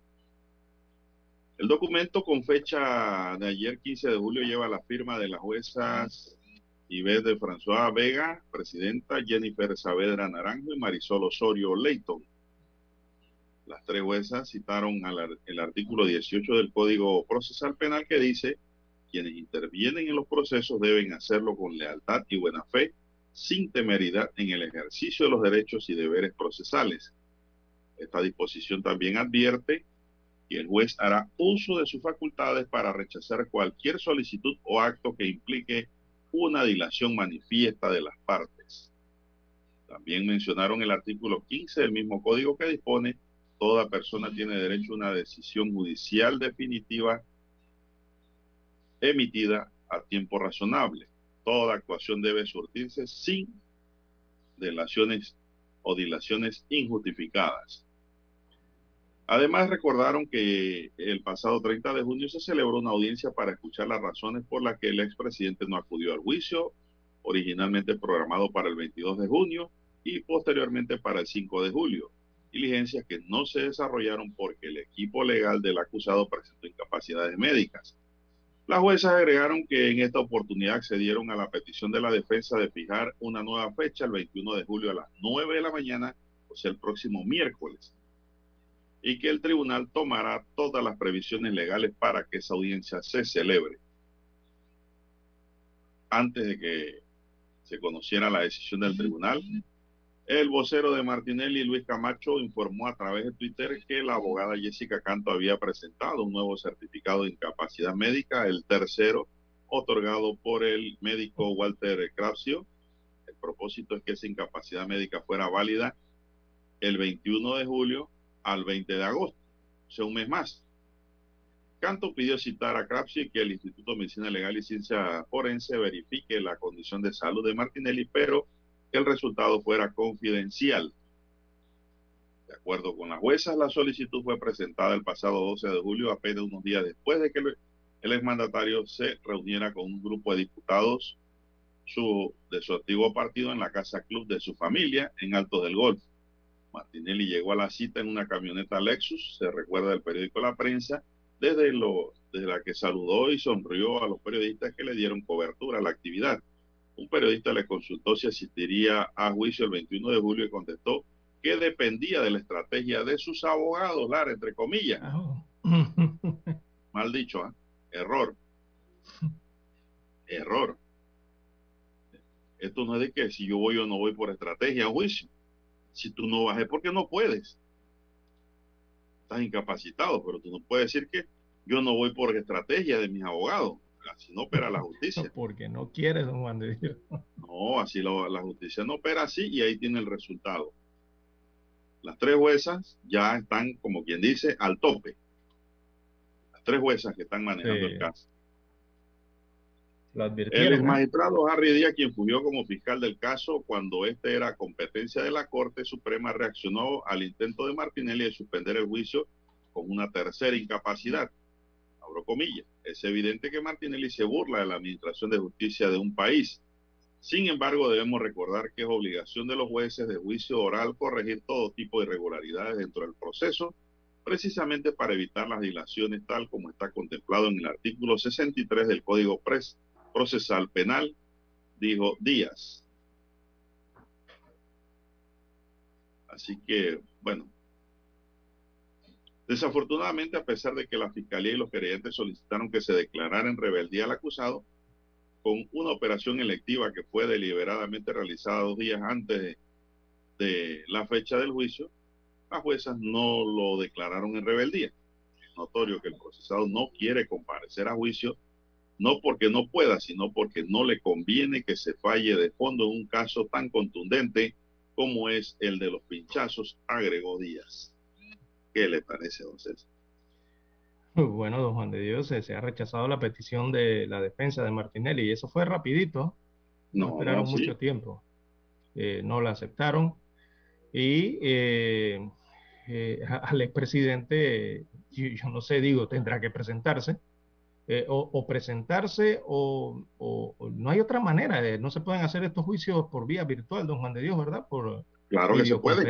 El documento con fecha de ayer 15 de julio lleva la firma de las juezas Ives de François Vega, presidenta, Jennifer Saavedra Naranjo y Marisol Osorio Leighton. Las tres juezas citaron el artículo 18 del Código Procesal Penal que dice quienes intervienen en los procesos deben hacerlo con lealtad y buena fe, sin temeridad en el ejercicio de los derechos y deberes procesales. Esta disposición también advierte que el juez hará uso de sus facultades para rechazar cualquier solicitud o acto que implique una dilación manifiesta de las partes. También mencionaron el artículo 15 del mismo código que dispone toda persona tiene derecho a una decisión judicial definitiva emitida a tiempo razonable. Toda actuación debe surtirse sin delaciones o dilaciones injustificadas. Además, recordaron que el pasado 30 de junio se celebró una audiencia para escuchar las razones por las que el expresidente no acudió al juicio, originalmente programado para el 22 de junio y posteriormente para el 5 de julio. Diligencias que no se desarrollaron porque el equipo legal del acusado presentó incapacidades médicas. Las juezas agregaron que en esta oportunidad accedieron a la petición de la defensa de fijar una nueva fecha el 21 de julio a las 9 de la mañana, o sea, el próximo miércoles y que el tribunal tomará todas las previsiones legales para que esa audiencia se celebre. Antes de que se conociera la decisión del tribunal, el vocero de Martinelli, Luis Camacho, informó a través de Twitter que la abogada Jessica Canto había presentado un nuevo certificado de incapacidad médica, el tercero, otorgado por el médico Walter Crapsio. El propósito es que esa incapacidad médica fuera válida el 21 de julio al 20 de agosto, o sea, un mes más. Canto pidió citar a Crapsi que el Instituto de Medicina Legal y Ciencia Forense verifique la condición de salud de Martinelli, pero que el resultado fuera confidencial. De acuerdo con las juezas, la solicitud fue presentada el pasado 12 de julio, apenas unos días después de que el exmandatario se reuniera con un grupo de diputados de su antiguo partido en la Casa Club de su familia en Alto del Golfo. Martinelli llegó a la cita en una camioneta Lexus, se recuerda del periódico La Prensa, desde, lo, desde la que saludó y sonrió a los periodistas que le dieron cobertura a la actividad. Un periodista le consultó si asistiría a juicio el 21 de julio y contestó que dependía de la estrategia de sus abogados, Lara, entre comillas. Ah. Mal dicho, ¿eh? error. Error. Esto no es de que si yo voy o no voy por estrategia a juicio si tú no vas es porque no puedes. Estás incapacitado, pero tú no puedes decir que yo no voy por estrategia de mis abogados. Así no opera la justicia. Porque no quieres, don Juan de Dios. No, así la justicia no opera así y ahí tiene el resultado. Las tres juezas ya están, como quien dice, al tope. tres juezas que están manejando el caso. el magistrado Harry Díaz, quien fungió como fiscal del caso cuando este era competencia de la Corte Suprema, reaccionó al intento de Martinelli de suspender el juicio con una tercera incapacidad. Es evidente que Martinelli se burla de la administración de justicia de un país. Sin embargo, debemos recordar que es obligación de los jueces de juicio oral corregir todo tipo de irregularidades dentro del proceso, precisamente para evitar las dilaciones tal como está contemplado en el artículo 63 del Código Procesal Penal, dijo Díaz. Así que, bueno, Desafortunadamente, a pesar de que la Fiscalía y los querellantes solicitaron que se declarara en rebeldía al acusado, con una operación electiva que fue deliberadamente realizada dos días antes de, la fecha del juicio, las juezas no lo declararon en rebeldía. Es notorio que el procesado no quiere comparecer a juicio, no porque no pueda, sino porque no le conviene que se falle de fondo en un caso tan contundente como es el de los pinchazos, agregó Díaz. ¿Qué le parece, don César? Bueno, don Juan de Dios, se, ha rechazado la petición de la defensa de Martinelli y eso fue rapidito. No, esperaron mucho tiempo. Eh, no la aceptaron. Y eh, eh, al expresidente, yo, yo, no sé, digo, tendrá que presentarse. O, presentarse o, no hay otra manera. no se pueden hacer estos juicios por vía virtual, don Juan de Dios, ¿verdad? Por claro que se puede.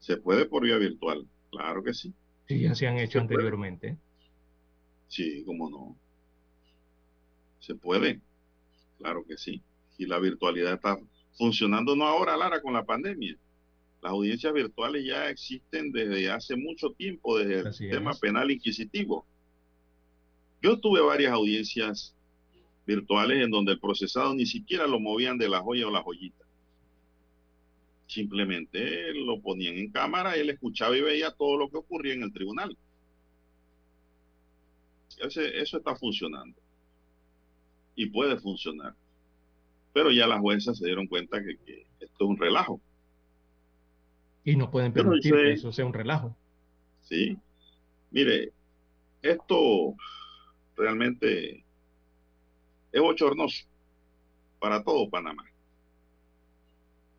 Se puede por vía virtual, claro que sí. Sí, ya se han hecho anteriormente. Sí, cómo no. Se puede, claro que sí. Y la virtualidad está funcionando no ahora, Lara, con la pandemia. Las audiencias virtuales ya existen desde hace mucho tiempo, desde el sistema penal inquisitivo. Yo tuve varias audiencias virtuales en donde el procesado ni siquiera lo movían de la joya o la joyita. Simplemente lo ponían en cámara, él escuchaba y veía todo lo que ocurría en el tribunal. eso está funcionando. Y puede funcionar. Pero ya las juezas se dieron cuenta que, esto es un relajo. Y no pueden permitir que eso sea un relajo. Sí. Mire, esto realmente es bochornoso para todo Panamá.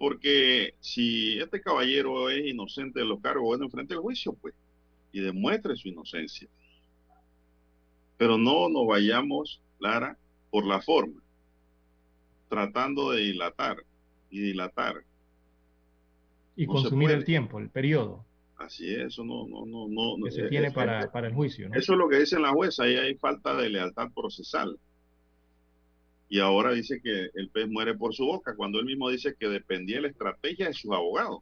Porque si este caballero es inocente de los cargos, bueno, enfrente del juicio, pues, y demuestre su inocencia. Pero no nos vayamos, Lara, por la forma, tratando de dilatar y dilatar. Y consumir el tiempo, el periodo. Así es, eso no, no, no, no. Que se tiene para, para, el juicio. Eso es lo que dice la jueza, ahí hay falta de lealtad procesal y ahora dice que el pez muere por su boca, cuando él mismo dice que dependía de la estrategia de sus abogados.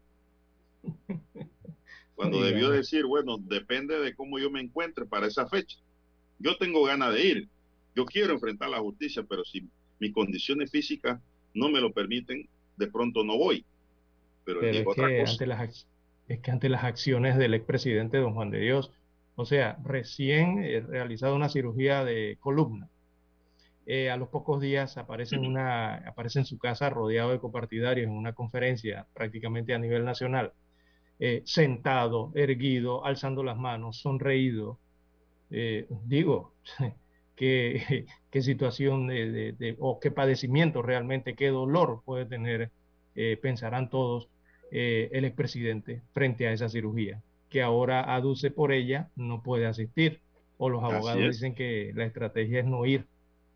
Cuando debió decir, bueno, depende de cómo yo me encuentre para esa fecha. Yo tengo ganas de ir, yo quiero enfrentar la justicia, pero si mis condiciones físicas no me lo permiten, de pronto no voy. Pero, es, que ante las, es que ante las acciones del expresidente don Juan de Dios, o sea, recién he realizado una cirugía de columna eh, a los pocos días aparece en, una, aparece en su casa rodeado de copartidarios en una conferencia prácticamente a nivel nacional, eh, sentado, erguido, alzando las manos, sonreído. Eh, digo, qué, qué situación de, o qué padecimiento realmente, qué dolor puede tener, pensarán todos, el expresidente frente a esa cirugía, que ahora aduce por ella no puede asistir, o los abogados dicen que la estrategia es no ir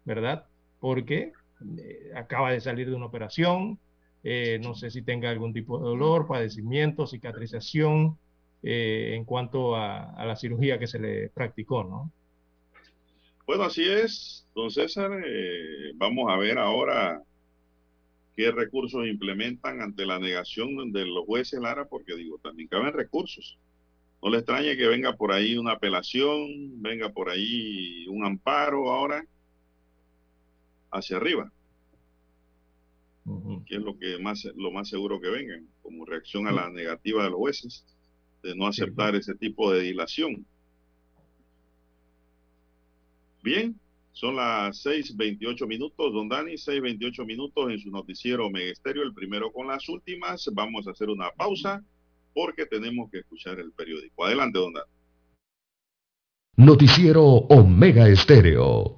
¿verdad? Porque eh, acaba de salir de una operación, eh, no sé si tenga algún tipo de dolor, padecimiento, cicatrización eh, en cuanto a, la cirugía que se le practicó, ¿no? Bueno, así es, don César. vamos a ver ahora qué recursos implementan ante la negación de los jueces Lara, porque digo, también caben recursos. No le extrañe que venga por ahí una apelación, venga por ahí un amparo ahora hacia arriba. Que es lo que más lo más seguro que vengan, como reacción a la negativa de los jueces de no aceptar ese tipo de dilación. Bien, son las 6:28 minutos, don Dani, 6:28 minutos en su noticiero Megesterio, el primero con las últimas. Vamos a hacer una pausa porque tenemos que escuchar el periódico. Adelante, don Dani. Noticiero Omega Estéreo.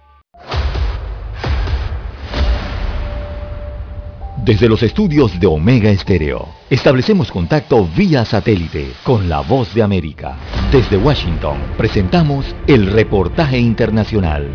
Desde los estudios de Omega Estéreo, establecemos contacto vía satélite con la voz de América. Desde Washington, presentamos el reportaje internacional.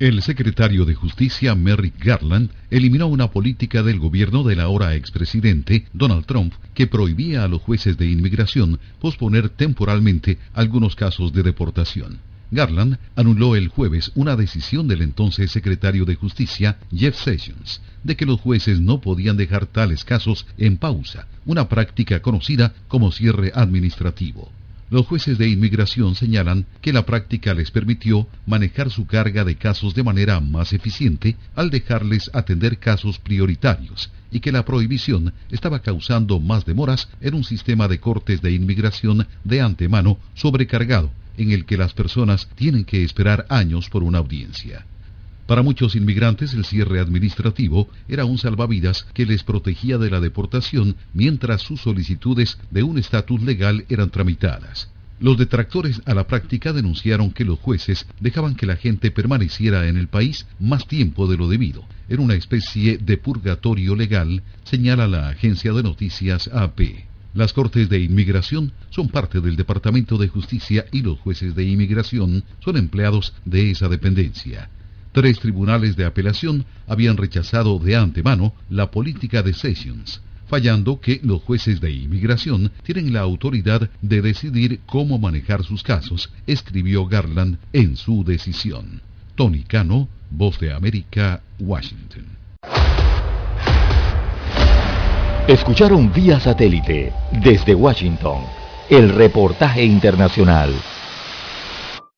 El secretario de Justicia Merrick Garland eliminó una política del gobierno del ahora expresidente Donald Trump que prohibía a los jueces de inmigración posponer temporalmente algunos casos de deportación. Garland anuló el jueves una decisión del entonces secretario de Justicia, Jeff Sessions, de que los jueces no podían dejar tales casos en pausa, una práctica conocida como cierre administrativo. Los jueces de inmigración señalan que la práctica les permitió manejar su carga de casos de manera más eficiente al dejarles atender casos prioritarios y que la prohibición estaba causando más demoras en un sistema de cortes de inmigración de antemano sobrecargado en el que las personas tienen que esperar años por una audiencia. Para muchos inmigrantes el cierre administrativo era un salvavidas que les protegía de la deportación mientras sus solicitudes de un estatus legal eran tramitadas. Los detractores a la práctica denunciaron que los jueces dejaban que la gente permaneciera en el país más tiempo de lo debido, en una especie de purgatorio legal, señala la agencia de noticias AP. Las Cortes de Inmigración son parte del Departamento de Justicia y los jueces de inmigración son empleados de esa dependencia. Tres tribunales de apelación habían rechazado de antemano la política de Sessions, fallando que los jueces de inmigración tienen la autoridad de decidir cómo manejar sus casos, escribió Garland en su decisión. Tony Cano, Voz de América, Washington. Escucharon vía satélite desde Washington el reportaje internacional.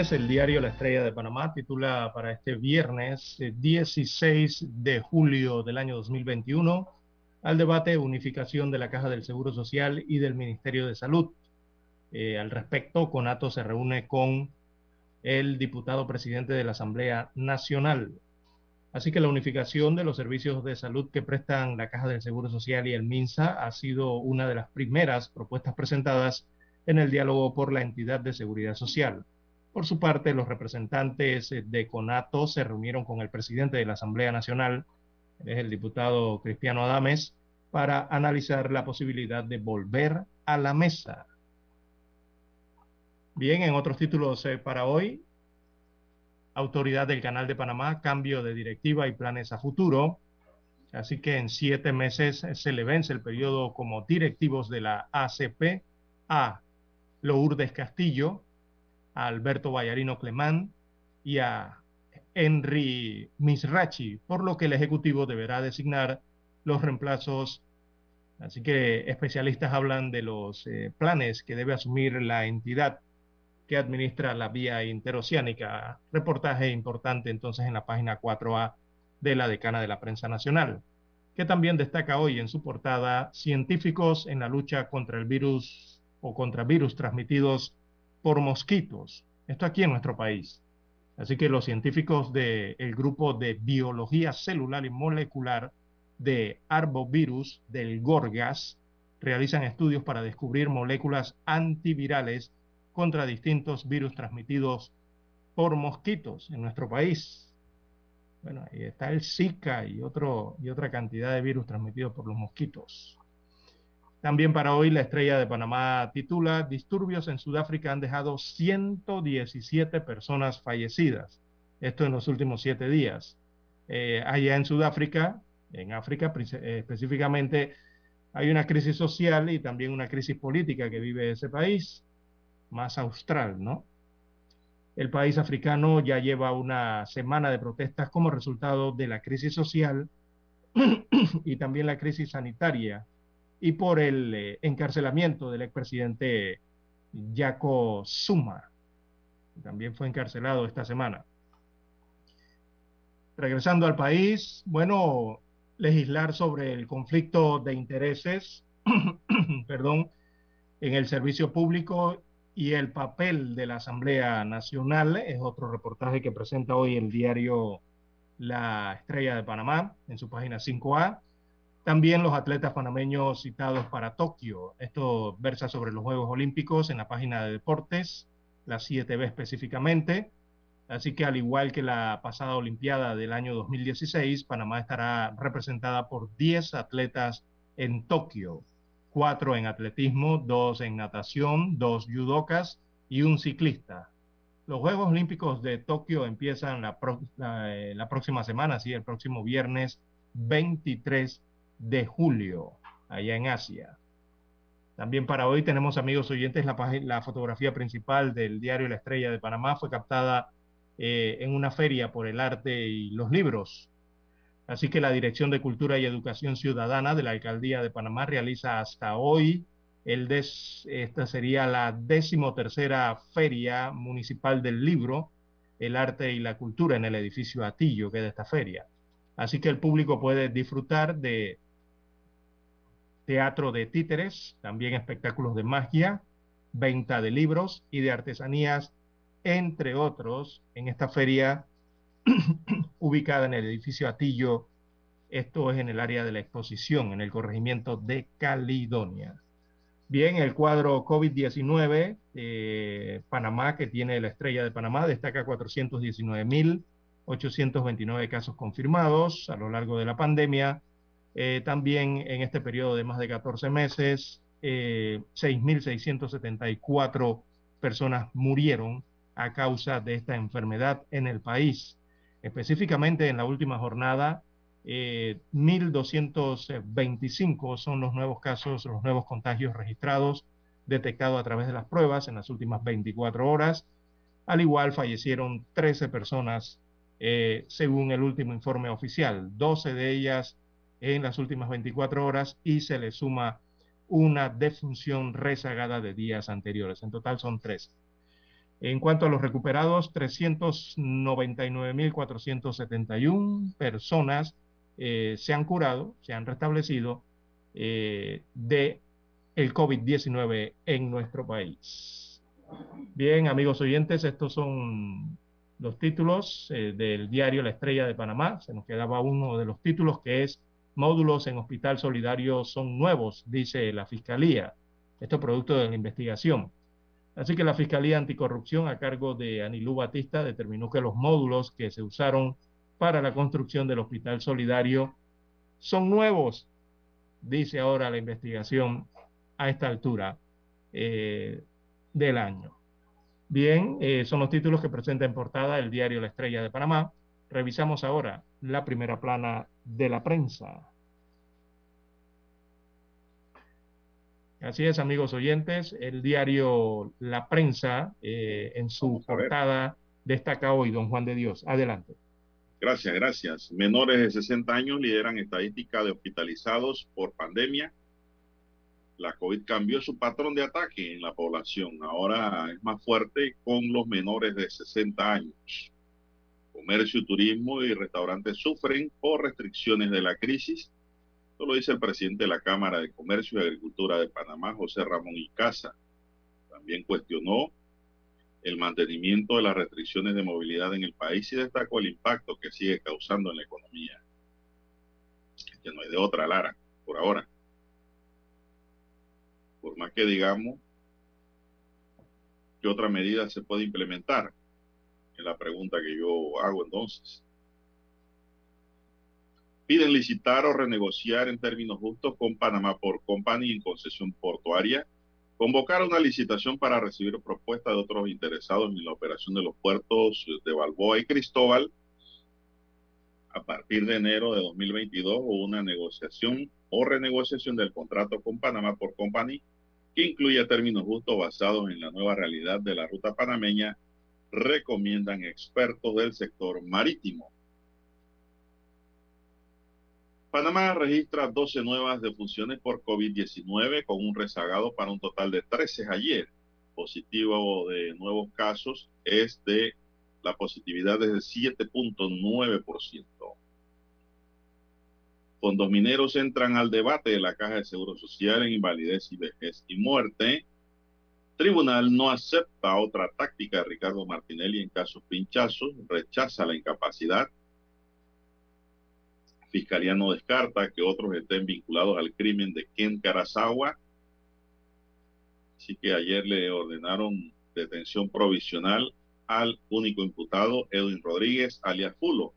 El diario La Estrella de Panamá titula para este viernes 16 eh, de julio del año 2021 al debate unificación de la Caja del Seguro Social y del Ministerio de Salud. Eh, al respecto, Conato se reúne con el diputado presidente de la Asamblea Nacional. Así que la unificación de los servicios de salud que prestan la Caja del Seguro Social y el MINSA ha sido una de las primeras propuestas presentadas en el diálogo por la entidad de seguridad social. Por su parte, los representantes eh, de CONATO se reunieron con el presidente de la Asamblea Nacional, el diputado Cristiano Adames, para analizar la posibilidad de volver a la mesa. Bien, en otros títulos eh, para hoy, Autoridad del Canal de Panamá, cambio de directiva y planes a futuro. Así que en siete meses eh, se le vence el periodo como directivos de la ACP a Lourdes Castillo, Alberto Vallarino Clemán y a Henry Misrachi, por lo que el Ejecutivo deberá designar los reemplazos. Así que especialistas hablan de los eh, planes que debe asumir la entidad que administra la vía interoceánica. Reportaje importante entonces en la página 4A de la decana de la prensa nacional, que también destaca hoy en su portada científicos en la lucha contra el virus o contra virus transmitidos por mosquitos. Esto aquí en nuestro país. Así que los científicos del grupo de biología celular y molecular de Arbovirus del Gorgas realizan estudios para descubrir moléculas antivirales contra distintos virus transmitidos por mosquitos en nuestro país. Bueno, ahí está el Zika y, y otra cantidad de virus transmitidos por los mosquitos. También para hoy la estrella de Panamá titula Disturbios en Sudáfrica han dejado 117 personas fallecidas. Esto en los últimos siete días. Eh, allá en Sudáfrica, en África eh, específicamente, hay una crisis social y también una crisis política que vive ese país, más austral, ¿no? El país africano ya lleva una semana de protestas como resultado de la crisis social y también la crisis sanitaria y por el eh, encarcelamiento del expresidente Jaco Zuma. También fue encarcelado esta semana. Regresando al país, bueno, legislar sobre el conflicto de intereses, perdón, en el servicio público y el papel de la Asamblea Nacional es otro reportaje que presenta hoy el diario La Estrella de Panamá en su página 5A. También los atletas panameños citados para Tokio. Esto versa sobre los Juegos Olímpicos en la página de deportes, la 7B específicamente. Así que al igual que la pasada Olimpiada del año 2016, Panamá estará representada por 10 atletas en Tokio, cuatro en atletismo, dos en natación, dos judocas y un ciclista. Los Juegos Olímpicos de Tokio empiezan la, eh, la próxima semana, sí, el próximo viernes 23 de julio, allá en Asia. También para hoy tenemos, amigos oyentes, la, fotografía principal del diario La Estrella de Panamá fue captada eh, en una feria por el arte y los libros. Así que la Dirección de Cultura y Educación Ciudadana de la Alcaldía de Panamá realiza hasta hoy el des, esta sería la decimotercera feria municipal del libro, el arte y la cultura en el edificio Atillo, que es esta feria. Así que el público puede disfrutar de teatro de títeres, también espectáculos de magia, venta de libros y de artesanías, entre otros, en esta feria ubicada en el edificio Atillo. Esto es en el área de la exposición, en el corregimiento de Caledonia. Bien, el cuadro COVID-19, eh, Panamá, que tiene la estrella de Panamá, destaca 419.829 casos confirmados a lo largo de la pandemia, eh, también en este periodo de más de 14 meses, 6.674 eh, personas murieron a causa de esta enfermedad en el país. Específicamente en la última jornada, 1.225 eh, son los nuevos casos, los nuevos contagios registrados, detectados a través de las pruebas en las últimas 24 horas. Al igual fallecieron 13 personas según el último informe oficial, 12 de ellas en las últimas 24 horas y se le suma una defunción rezagada de días anteriores. En total son tres. En cuanto a los recuperados, 399.471 personas eh, se han curado, se han restablecido eh, de el COVID-19 en nuestro país. Bien, amigos oyentes, estos son los títulos eh, del diario La Estrella de Panamá. Se nos quedaba uno de los títulos que es módulos en Hospital Solidario son nuevos, dice la Fiscalía. Esto es producto de la investigación. Así que la Fiscalía Anticorrupción a cargo de Anilú Batista determinó que los módulos que se usaron para la construcción del Hospital Solidario son nuevos, dice ahora la investigación a esta altura eh, del año. Bien, eh, son los títulos que presenta en portada el diario La Estrella de Panamá. Revisamos ahora la primera plana de la prensa. Así es, amigos oyentes, el diario La Prensa eh, en su portada destaca hoy, don Juan de Dios. Adelante. Gracias, gracias. Menores de 60 años lideran estadística de hospitalizados por pandemia. La COVID cambió su patrón de ataque en la población. Ahora es más fuerte con los menores de 60 años. Comercio, turismo y restaurantes sufren por restricciones de la crisis. Esto lo dice el presidente de la Cámara de Comercio y Agricultura de Panamá, José Ramón Icaza. También cuestionó el mantenimiento de las restricciones de movilidad en el país y destacó el impacto que sigue causando en la economía. Que no hay de otra, Lara, por ahora. Por más que digamos ¿qué otra medida se puede implementar? La pregunta que yo hago entonces. Piden licitar o renegociar en términos justos con Panamá por Company en concesión portuaria. Convocar una licitación para recibir propuestas de otros interesados en la operación de los puertos de Balboa y Cristóbal. A partir de enero de 2022 o una negociación o renegociación del contrato con Panamá por Company que incluye términos justos basados en la nueva realidad de la ruta panameña, recomiendan expertos del sector marítimo. Panamá registra 12 nuevas defunciones por COVID-19 con un rezagado para un total de 13 ayer. Positivo de nuevos casos es de la positividad es de 7.9%. Fondos mineros entran al debate de la Caja de Seguro Social en invalidez y vejez y muerte. Tribunal no acepta otra táctica de Ricardo Martinelli en casos pinchazos, rechaza la incapacidad. Fiscalía no descarta que otros estén vinculados al crimen de Ken Karasawa. Así que ayer le ordenaron detención provisional al único imputado, Edwin Rodríguez, alias Fulo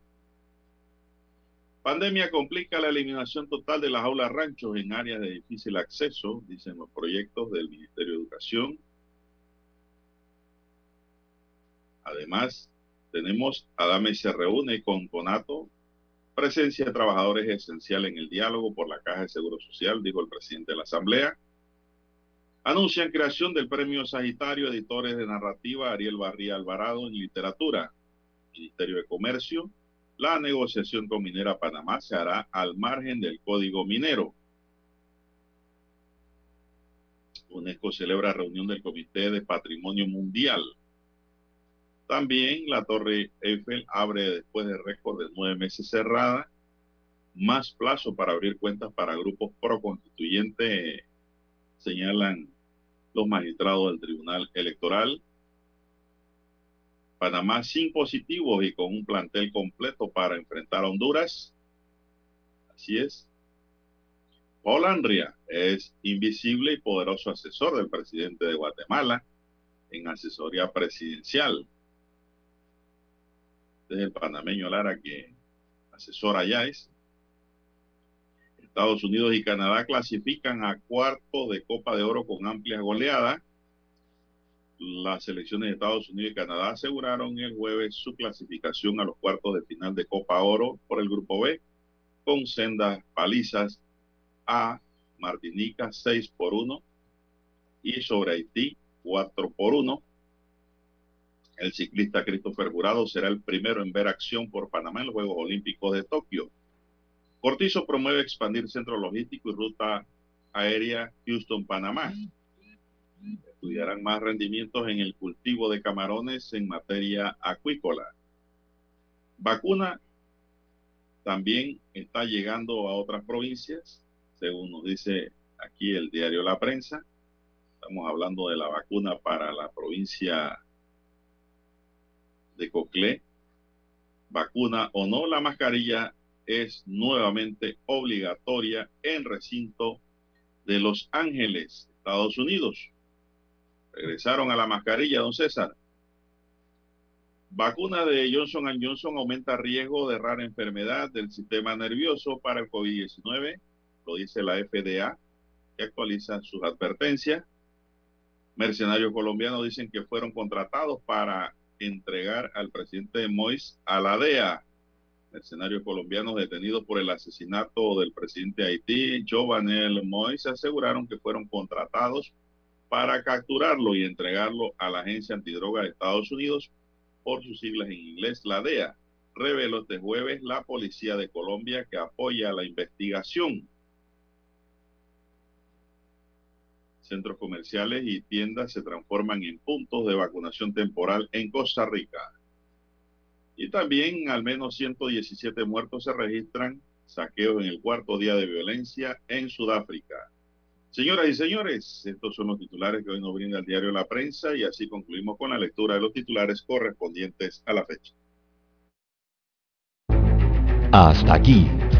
Pandemia complica la eliminación total de las aulas ranchos en áreas de difícil acceso, dicen los proyectos del Ministerio de Educación. Además, tenemos Adame se reúne con Conato. Presencia de trabajadores esencial en el diálogo por la Caja de Seguro Social, dijo el presidente de la Asamblea. Anuncian creación del Premio Sagitario Editores de Narrativa Ariel Barría Alvarado en Literatura. Ministerio de Comercio la negociación con Minera Panamá se hará al margen del Código Minero. UNESCO celebra reunión del Comité de Patrimonio Mundial. También la Torre Eiffel abre después de récord de nueve meses cerrada. Más plazo para abrir cuentas para grupos pro constituyente, señalan los magistrados del Tribunal Electoral. Panamá sin positivos y con un plantel completo para enfrentar a Honduras. Así es. Paul Andria es invisible y poderoso asesor del presidente de Guatemala en asesoría presidencial. Es el panameño Lara que asesora es. Estados Unidos y Canadá clasifican a cuarto de Copa de Oro con amplia goleada las selecciones de Estados Unidos y Canadá aseguraron el jueves su clasificación a los cuartos de final de Copa Oro por el Grupo B, con sendas palizas a Martinica 6 por 1 y sobre Haití 4 por 1. El ciclista Christopher Jurado será el primero en ver acción por Panamá en los Juegos Olímpicos de Tokio. Cortizo promueve expandir centro logístico y ruta aérea Houston-Panamá estudiarán más rendimientos en el cultivo de camarones en materia acuícola. Vacuna también está llegando a otras provincias, según nos dice aquí el diario La Prensa. Estamos hablando de la vacuna para la provincia de Coclé. Vacuna o no, la mascarilla es nuevamente obligatoria en recinto de Los Ángeles, Estados Unidos. Regresaron a la mascarilla, don César. Vacuna de Johnson Johnson aumenta riesgo de rara enfermedad del sistema nervioso para el COVID-19, lo dice la FDA, que actualiza sus advertencias. Mercenarios colombianos dicen que fueron contratados para entregar al presidente Mois a la DEA. Mercenarios colombianos detenidos por el asesinato del presidente de Haití, Jovenel Mois, aseguraron que fueron contratados para capturarlo y entregarlo a la Agencia Antidroga de Estados Unidos por sus siglas en inglés, la DEA. Reveló este jueves la Policía de Colombia que apoya la investigación. Centros comerciales y tiendas se transforman en puntos de vacunación temporal en Costa Rica. Y también al menos 117 muertos se registran saqueos en el cuarto día de violencia en Sudáfrica. Señoras y señores, estos son los titulares que hoy nos brinda el diario La Prensa y así concluimos con la lectura de los titulares correspondientes a la fecha. Hasta aquí,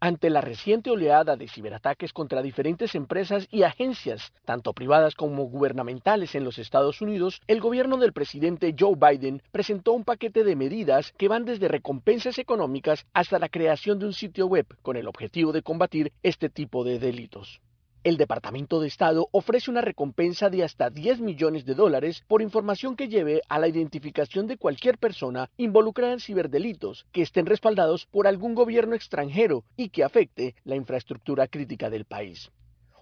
Ante la reciente oleada de ciberataques contra diferentes empresas y agencias, tanto privadas como gubernamentales en los Estados Unidos, el gobierno del presidente Joe Biden presentó un paquete de medidas que van desde recompensas económicas hasta la creación de un sitio web con el objetivo de combatir este tipo de delitos. El Departamento de Estado ofrece una recompensa de hasta 10 millones de dólares por información que lleve a la identificación de cualquier persona involucrada en ciberdelitos que estén respaldados por algún gobierno extranjero y que afecte la infraestructura crítica del país.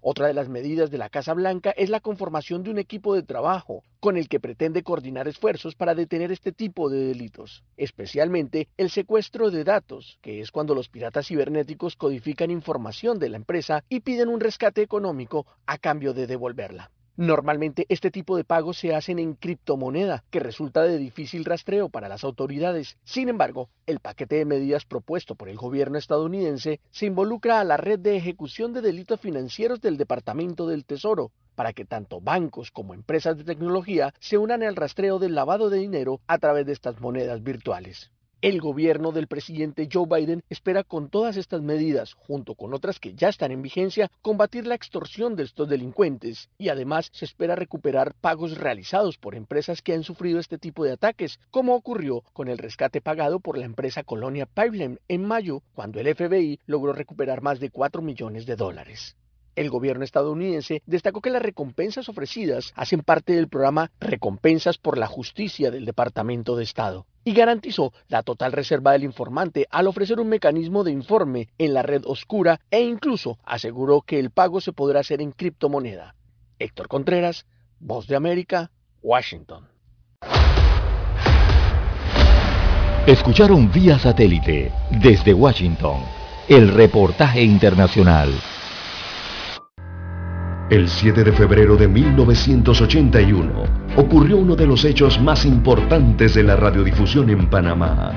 Otra de las medidas de la Casa Blanca es la conformación de un equipo de trabajo con el que pretende coordinar esfuerzos para detener este tipo de delitos, especialmente el secuestro de datos, que es cuando los piratas cibernéticos codifican información de la empresa y piden un rescate económico a cambio de devolverla. Normalmente este tipo de pagos se hacen en criptomoneda, que resulta de difícil rastreo para las autoridades. Sin embargo, el paquete de medidas propuesto por el gobierno estadounidense se involucra a la red de ejecución de delitos financieros del Departamento del Tesoro, para que tanto bancos como empresas de tecnología se unan al rastreo del lavado de dinero a través de estas monedas virtuales. El gobierno del presidente Joe Biden espera con todas estas medidas, junto con otras que ya están en vigencia, combatir la extorsión de estos delincuentes y además se espera recuperar pagos realizados por empresas que han sufrido este tipo de ataques, como ocurrió con el rescate pagado por la empresa Colonia Pipeline en mayo, cuando el FBI logró recuperar más de 4 millones de dólares. El gobierno estadounidense destacó que las recompensas ofrecidas hacen parte del programa Recompensas por la Justicia del Departamento de Estado y garantizó la total reserva del informante al ofrecer un mecanismo de informe en la red oscura e incluso aseguró que el pago se podrá hacer en criptomoneda. Héctor Contreras, Voz de América, Washington. Escucharon vía satélite desde Washington el reportaje internacional. El 7 de febrero de 1981 ocurrió uno de los hechos más importantes de la radiodifusión en Panamá.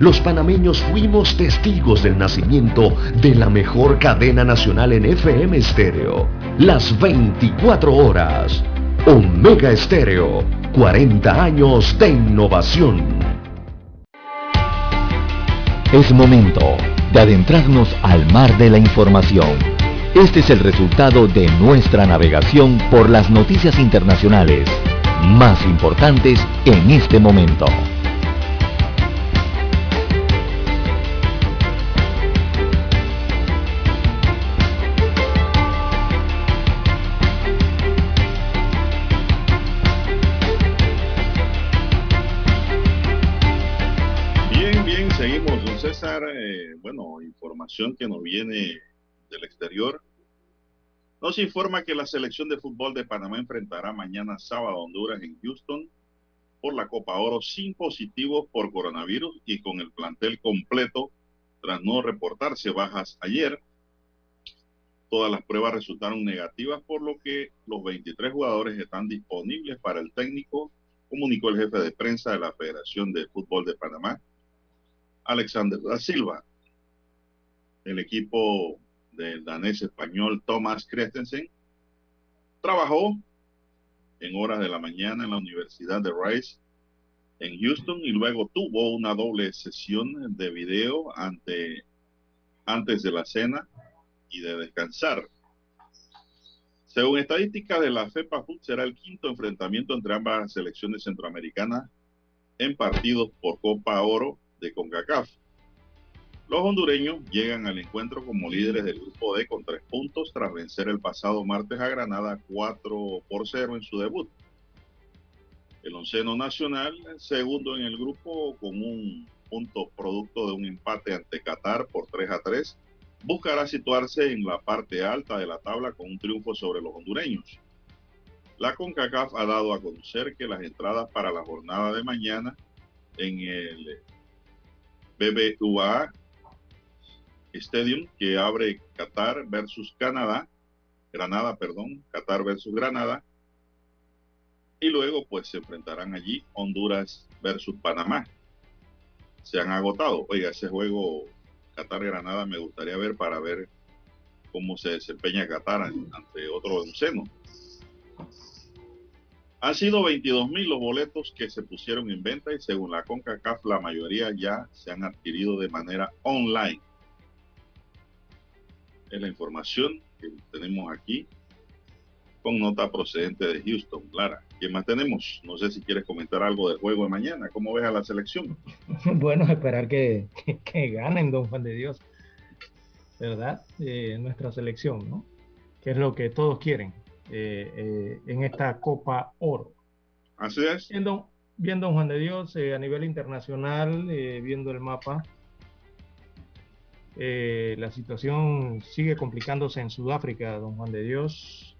Los panameños fuimos testigos del nacimiento de la mejor cadena nacional en FM estéreo, las 24 horas. Omega Estéreo, 40 años de innovación. Es momento de adentrarnos al mar de la información este es el resultado de nuestra navegación por las noticias internacionales más importantes en este momento. Bien, bien, seguimos, don César. información que nos viene del exterior. Nos informa que la selección de fútbol de Panamá enfrentará mañana sábado a Honduras en Houston por la Copa Oro sin positivos por coronavirus y con el plantel completo tras no reportarse bajas ayer. Todas las pruebas resultaron negativas, por lo que los 23 jugadores están disponibles para el técnico, comunicó el jefe de prensa de la Federación de Fútbol de Panamá, Alexander da Silva. El equipo del danés español Thomas Christensen trabajó en horas de la mañana en la Universidad de Rice en Houston y luego tuvo una doble sesión de video ante, antes de la cena y de descansar. Según estadísticas de la FEPA Food, será el quinto enfrentamiento entre ambas selecciones centroamericanas en partidos por Copa Oro de CONCACAF. Los hondureños llegan al encuentro como líderes del grupo D con tres puntos tras vencer el pasado martes a Granada 4 por 0 en su debut. El onceno nacional, segundo en el grupo con un punto producto de un empate ante Qatar por 3 a 3, buscará situarse en la parte alta de la tabla con un triunfo sobre los hondureños. La CONCACAF ha dado a conocer que las entradas para la jornada de mañana en el BBVA Stadium que abre Qatar versus Canadá, Granada, perdón, Qatar versus Granada. Y luego pues se enfrentarán allí Honduras versus Panamá. Se han agotado. Oiga, ese juego Qatar-Granada me gustaría ver para ver cómo se desempeña Qatar ante otro seno. Han sido 22 mil los boletos que se pusieron en venta y según la CONCACAF la mayoría ya se han adquirido de manera online es la información que tenemos aquí con nota procedente de Houston. Clara, ¿qué más tenemos? No sé si quieres comentar algo del juego de mañana. ¿Cómo ves a la selección? bueno, esperar que, que, ganen, don Juan de Dios. ¿Verdad? Eh, nuestra selección, ¿no? Que es lo que todos quieren eh, eh, en esta Copa Oro. Así es. Viendo, viendo Juan de Dios a nivel internacional, viendo el mapa, eh, la situación sigue complicándose en Sudáfrica, don Juan de Dios.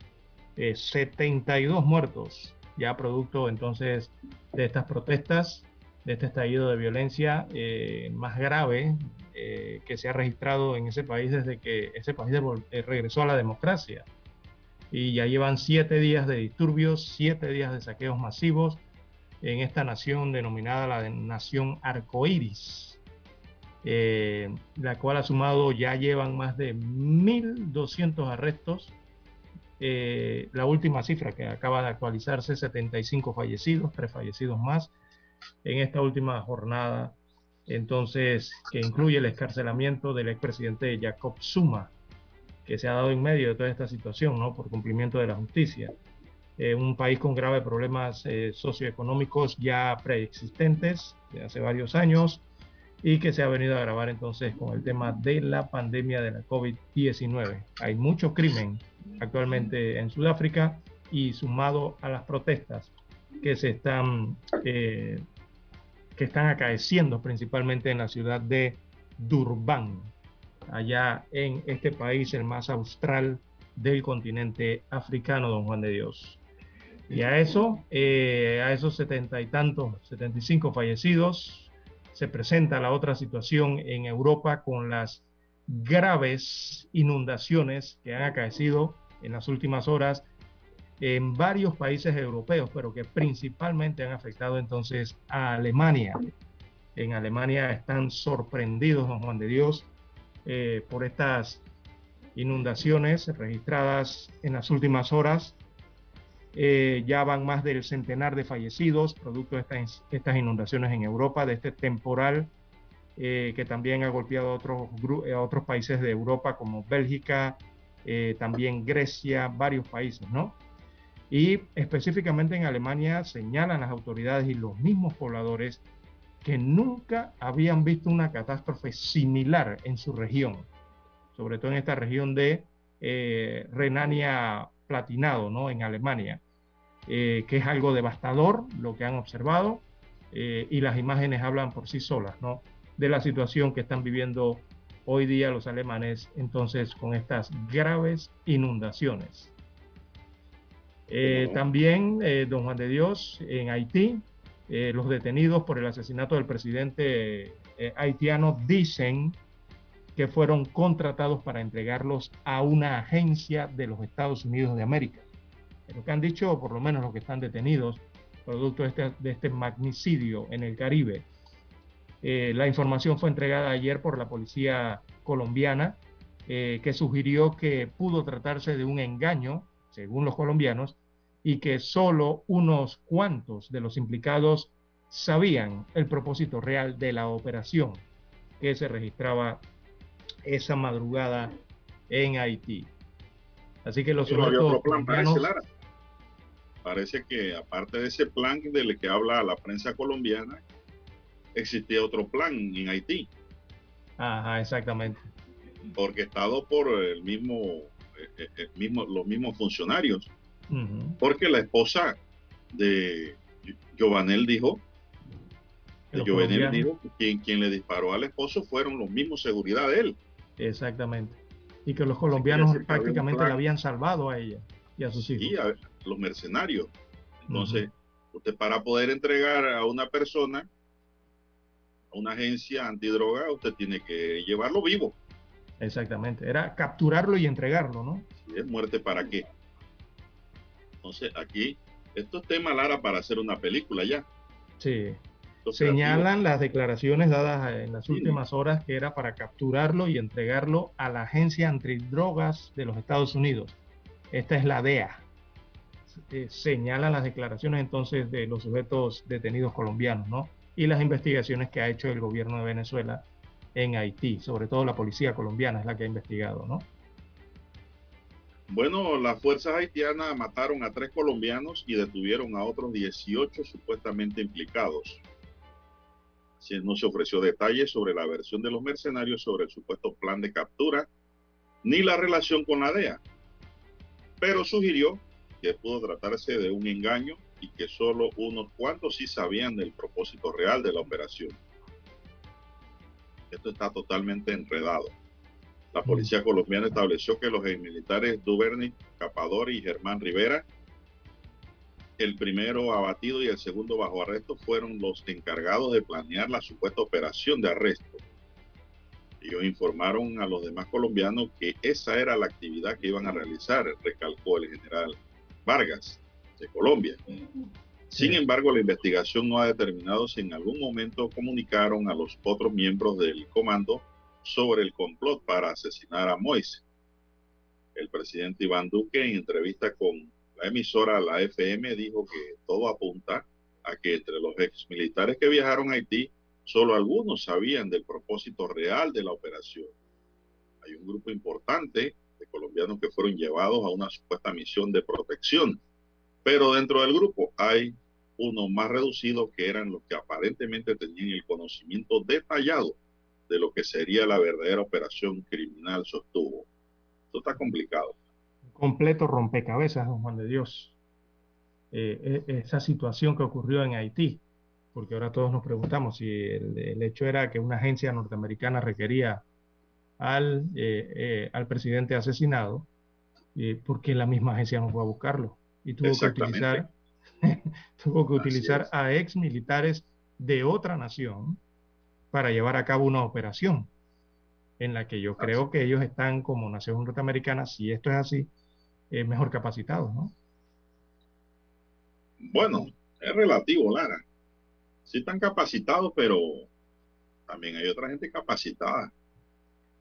72 eh, muertos, ya producto entonces de estas protestas, de este estallido de violencia eh, más grave que se ha registrado en ese país desde que ese país regresó a la democracia. Y ya llevan siete días de disturbios, siete días de saqueos masivos en esta nación denominada la nación arcoíris eh, la cual ha sumado, ya llevan más de 1.200 arrestos. Eh, la última cifra que acaba de actualizarse, 75 fallecidos, tres fallecidos más en esta última jornada, entonces, que incluye el escarcelamiento del expresidente Jacob Zuma, que se ha dado en medio de toda esta situación, ¿no? Por cumplimiento de la justicia. Eh, un país con graves problemas socioeconómicos ya preexistentes de hace varios años, y que se ha venido a grabar entonces con el tema de la pandemia de la COVID-19. Hay mucho crimen actualmente en Sudáfrica y sumado a las protestas que se están, eh, que están acaeciendo principalmente en la ciudad de Durban, allá en este país, el más austral del continente africano, don Juan de Dios. Y a eso, eh, a esos setenta y tantos, 75 fallecidos, se presenta la otra situación en Europa con las graves inundaciones que han acaecido en las últimas horas en varios países europeos, pero que principalmente han afectado entonces a Alemania. En Alemania están sorprendidos, don Juan de Dios, eh, por estas inundaciones registradas en las últimas horas eh, ya van más del centenar de fallecidos producto de estas, estas inundaciones en Europa, de este temporal eh, que también ha golpeado a otros, a otros países de Europa como Bélgica, eh, también Grecia, varios países, ¿no? Y específicamente en Alemania señalan las autoridades y los mismos pobladores que nunca habían visto una catástrofe similar en su región, sobre todo en esta región de Renania Platinado, ¿no? En Alemania. Eh, que es algo devastador lo que han observado eh, y las imágenes hablan por sí solas, ¿no? De la situación que están viviendo hoy día los alemanes entonces con estas graves inundaciones. Eh, también, don Juan de Dios, en Haití, los detenidos por el asesinato del presidente haitiano dicen que fueron contratados para entregarlos a una agencia de los Estados Unidos de América. Lo que han dicho, por lo menos los que están detenidos, producto de este, de este magnicidio en el Caribe. la información fue entregada ayer por la policía colombiana, que sugirió que pudo tratarse de un engaño según los colombianos, y que solo unos cuantos de los implicados sabían el propósito real de la operación que se registraba esa madrugada en Haití. Así que los sujetos colombianos... parece que aparte de ese plan del que habla la prensa colombiana, existía otro plan en Haití. Ajá, exactamente. Orquestado por el mismo eh, eh, mismo, los mismos funcionarios. Porque la esposa de Giovanel dijo, de dijo que quien, le disparó al esposo fueron los mismos seguridad de él. Exactamente. Y que los colombianos prácticamente la habían salvado a ella y a sus hijos. Y a los mercenarios. Entonces, usted para poder entregar a una persona a una agencia antidroga, usted tiene que llevarlo vivo. Exactamente, era capturarlo y entregarlo, ¿no? es muerte para qué. Entonces, aquí, esto es tema, Lara, para hacer una película ya. Sí. Señalan las declaraciones dadas en las últimas horas que era para capturarlo y entregarlo a la Agencia Antidrogas de los Estados Unidos. Esta es la DEA. Eh, señalan las declaraciones entonces de los sujetos detenidos colombianos, ¿no? Y las investigaciones que ha hecho el gobierno de Venezuela en Haití, sobre todo la policía colombiana es la que ha investigado, ¿no? Bueno, las fuerzas haitianas mataron a tres colombianos y detuvieron a otros 18 supuestamente implicados. No se ofreció detalles sobre la versión de los mercenarios sobre el supuesto plan de captura ni la relación con la DEA, pero sugirió que pudo tratarse de un engaño y que solo unos cuantos sí sabían del propósito real de la operación. Esto está totalmente enredado. La mm. policía colombiana estableció que los militares Duvernay Capador y Germán Rivera, el primero abatido y el segundo bajo arresto, fueron los encargados de planear la supuesta operación de arresto. Ellos informaron a los demás colombianos que esa era la actividad que iban a realizar, recalcó el general Vargas de Colombia. Sin embargo, la investigación no ha determinado si en algún momento comunicaron a los otros miembros del comando sobre el complot para asesinar a Moise. El presidente Iván Duque, en entrevista con la emisora La FM, dijo que todo apunta a que entre los ex militares que viajaron a Haití, solo algunos sabían del propósito real de la operación. Hay un grupo importante colombianos que fueron llevados a una supuesta misión de protección, pero dentro del grupo hay uno más reducido que eran los que aparentemente tenían el conocimiento detallado de lo que sería la verdadera operación criminal, sostuvo. Esto está complicado. Completo rompecabezas, don Juan de Dios. Eh, e, esa situación que ocurrió en Haití, porque ahora todos nos preguntamos si el, hecho era que una agencia norteamericana requería al, eh, eh, al presidente asesinado, porque la misma agencia no fue a buscarlo y tuvo que utilizar tuvo que utilizar a ex militares de otra nación para llevar a cabo una operación en la que yo creo que ellos están como nación norteamericana, si esto es así, mejor capacitados, ¿no? Bueno, es relativo, Lara. Sí están capacitados, pero también hay otra gente capacitada.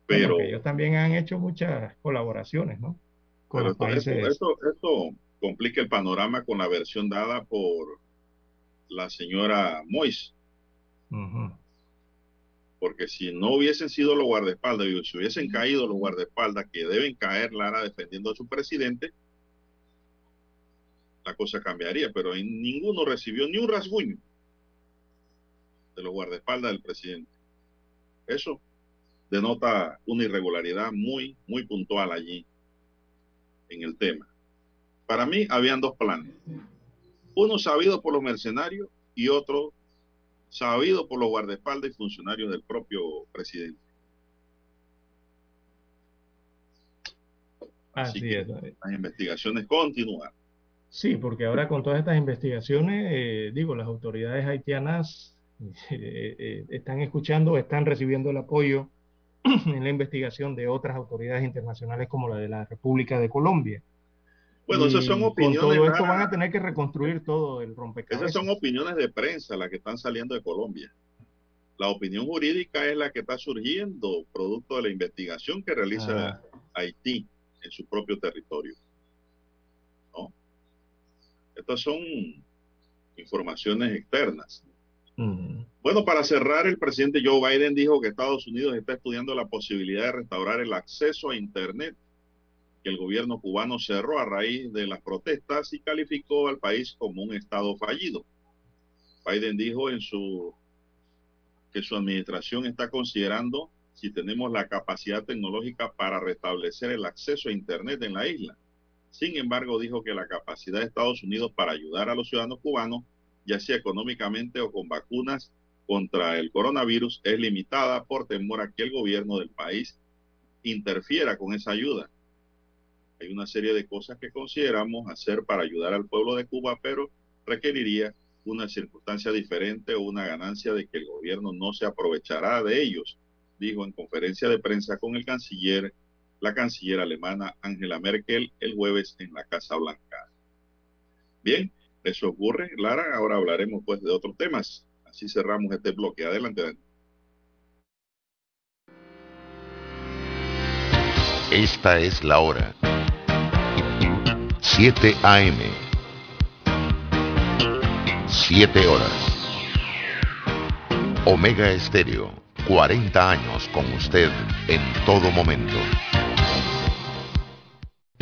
Pero ellos también han hecho muchas colaboraciones, ¿no? Con los países. esto, complica el panorama con la versión dada por la señora Mois. Porque si no hubiesen sido los guardaespaldas y si hubiesen caído los guardaespaldas que deben caer Lara defendiendo a su presidente, la cosa cambiaría, pero ninguno recibió ni un rasguño de los guardaespaldas del presidente. Eso denota una irregularidad muy, muy puntual allí en el tema. Para mí habían dos planes. Uno sabido por los mercenarios y otro sabido por los guardaespaldas y funcionarios del propio presidente. Así, es. Las investigaciones continúan. Sí, porque ahora con todas estas investigaciones, eh, digo, las autoridades haitianas eh, eh, están escuchando, están recibiendo el apoyo en la investigación de otras autoridades internacionales como la de la República de Colombia. Bueno, esas son opiniones. Con todo esto van a tener que reconstruir todo el rompecabezas. Esas son opiniones de prensa las que están saliendo de Colombia. La opinión jurídica es la que está surgiendo producto de la investigación que realiza ah. Haití en su propio territorio. ¿No? Estas son informaciones externas. Bueno, para cerrar, el presidente Joe Biden dijo que Estados Unidos está estudiando la posibilidad de restaurar el acceso a Internet que el gobierno cubano cerró a raíz de las protestas y calificó al país como un estado fallido. Biden dijo en su que su administración está considerando si tenemos la capacidad tecnológica para restablecer el acceso a Internet en la isla. Sin embargo, dijo que la capacidad de Estados Unidos para ayudar a los ciudadanos cubanos, ya sea económicamente o con vacunas contra el coronavirus, es limitada por temor a que el gobierno del país interfiera con esa ayuda hay una serie de cosas que consideramos hacer para ayudar al pueblo de Cuba, pero requeriría una circunstancia diferente o una ganancia de que el gobierno no se aprovechará de ellos, dijo en conferencia de prensa con el canciller, la canciller alemana Angela Merkel el jueves en la Casa Blanca. Bien, eso ocurre, Lara. Ahora hablaremos pues de otros temas. Así cerramos este bloque. Adelante. Esta es la hora. 7 AM. 7 horas. Omega Estéreo, 40 años con usted en todo momento.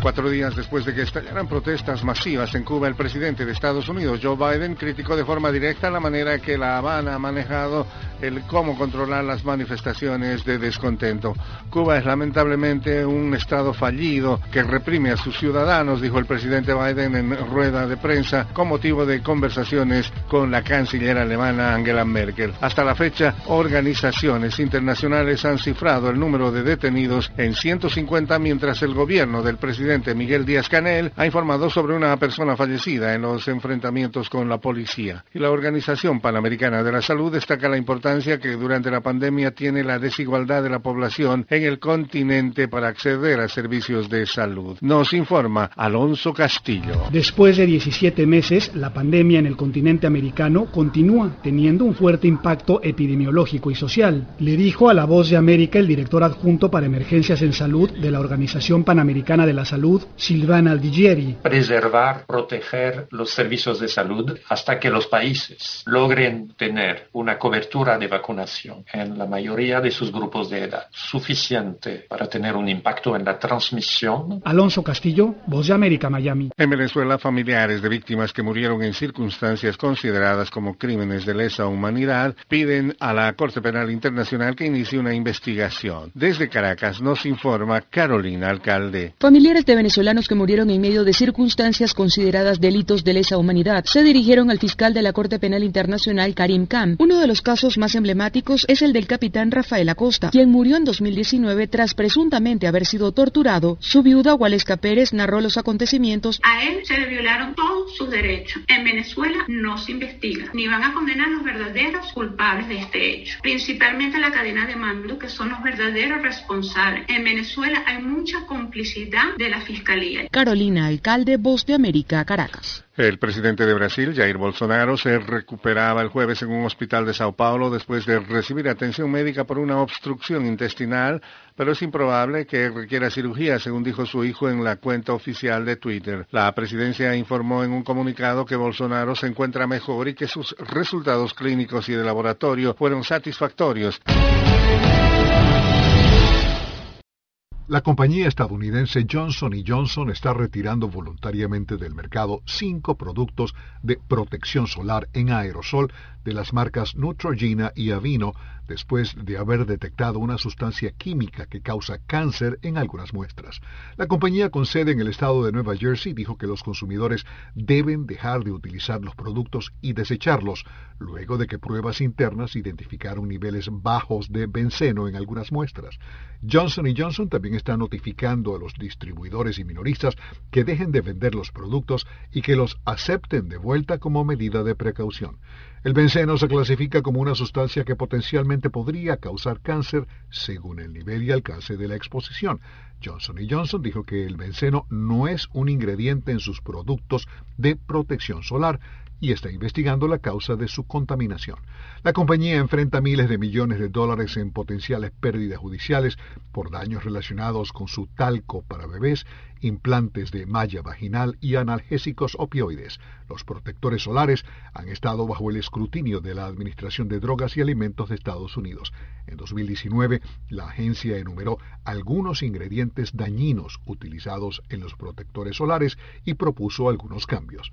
Cuatro días después de que estallaran protestas masivas en Cuba, el presidente de Estados Unidos, Joe Biden, criticó de forma directa la manera que La Habana ha manejado el cómo controlar las manifestaciones de descontento. Cuba es lamentablemente un estado fallido que reprime a sus ciudadanos, dijo el presidente Biden en rueda de prensa con motivo de conversaciones con la canciller alemana Angela Merkel. Hasta la fecha, organizaciones internacionales han cifrado el número de detenidos en 150 mientras el gobierno del presidente Miguel Díaz Canel ha informado sobre una persona fallecida en los enfrentamientos con la policía. Y la Organización Panamericana de la Salud destaca la importancia que durante la pandemia tiene la desigualdad de la población en el continente para acceder a servicios de salud. Nos informa Alonso Castillo. Después de 17 meses, la pandemia en el continente americano continúa teniendo un fuerte impacto epidemiológico y social, le dijo a La Voz de América el director adjunto para emergencias en salud de la Organización Panamericana de la Salud, Silvana Aldigieri. Preservar, proteger los servicios de salud hasta que los países logren tener una cobertura de vacunación en la mayoría de sus grupos de edad, suficiente para tener un impacto en la transmisión. Alonso Castillo, Voz de América, Miami. En Venezuela, familiares de víctimas que murieron en circunstancias consideradas como crímenes de lesa humanidad piden a la Corte Penal Internacional que inicie una investigación. Desde Caracas nos informa Carolina Alcalde. Familiares de venezolanos que murieron en medio de circunstancias consideradas delitos de lesa humanidad se dirigieron al fiscal de la Corte Penal Internacional, Karim Khan. Uno de los casos más emblemáticos es el del capitán Rafael Acosta, quien murió en 2019 tras presuntamente haber sido torturado. Su viuda, Waleska Pérez, narró los acontecimientos. A él se le violaron todos sus derechos. En Venezuela no se investiga, ni van a condenar a los verdaderos culpables de este hecho, principalmente la cadena de mando, que son los verdaderos responsables. En Venezuela hay mucha complicidad de la Fiscalía. Carolina Alcalde, Voz de América, Caracas. El presidente de Brasil, Jair Bolsonaro, se recuperaba el jueves en un hospital de Sao Paulo después de recibir atención médica por una obstrucción intestinal, pero es improbable que requiera cirugía, según dijo su hijo en la cuenta oficial de Twitter. La presidencia informó en un comunicado que Bolsonaro se encuentra mejor y que sus resultados clínicos y de laboratorio fueron satisfactorios. La compañía estadounidense Johnson Johnson está retirando voluntariamente del mercado cinco productos de protección solar en aerosol de las marcas Neutrogena y Avino después de haber detectado una sustancia química que causa cáncer en algunas muestras. La compañía con sede en el estado de Nueva Jersey dijo que los consumidores deben dejar de utilizar los productos y desecharlos, luego de que pruebas internas identificaron niveles bajos de benceno en algunas muestras. Johnson Johnson también está notificando a los distribuidores y minoristas que dejen de vender los productos y que los acepten de vuelta como medida de precaución. El benceno se clasifica como una sustancia que potencialmente podría causar cáncer según el nivel y alcance de la exposición. Johnson Johnson dijo que el benceno no es un ingrediente en sus productos de protección solar y está investigando la causa de su contaminación. La compañía enfrenta miles de millones de dólares en potenciales pérdidas judiciales por daños relacionados con su talco para bebés, implantes de malla vaginal y analgésicos opioides. Los protectores solares han estado bajo el escrutinio de la Administración de Drogas y Alimentos de Estados Unidos. En 2019, la agencia enumeró algunos ingredientes dañinos utilizados en los protectores solares y propuso algunos cambios.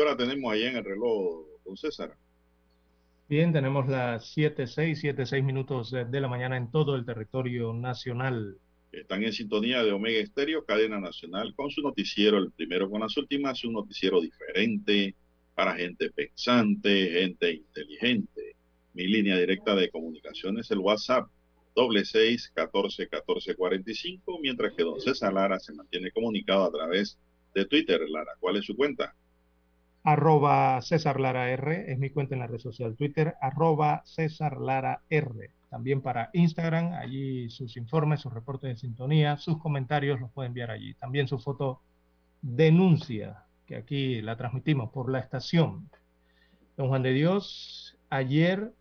Hora tenemos allá en el reloj, don César? Bien, tenemos las 7, 6, 7, 6 minutos de la mañana en todo el territorio nacional. Están en sintonía de Omega Estéreo, cadena nacional, con su noticiero, el primero con las últimas, un noticiero diferente para gente pensante, gente inteligente. Mi línea directa de comunicación es el WhatsApp, doble seis, catorce, catorce, cuarenta y cinco, mientras que don César Lara se mantiene comunicado a través de Twitter. Lara, ¿cuál es su cuenta? Arroba César Lara R, es mi cuenta en la red social Twitter, arroba César Lara R. También para Instagram, allí sus informes, sus reportes de sintonía, sus comentarios los puede enviar allí. También su foto denuncia, que aquí la transmitimos por la estación. Don Juan de Dios, ayer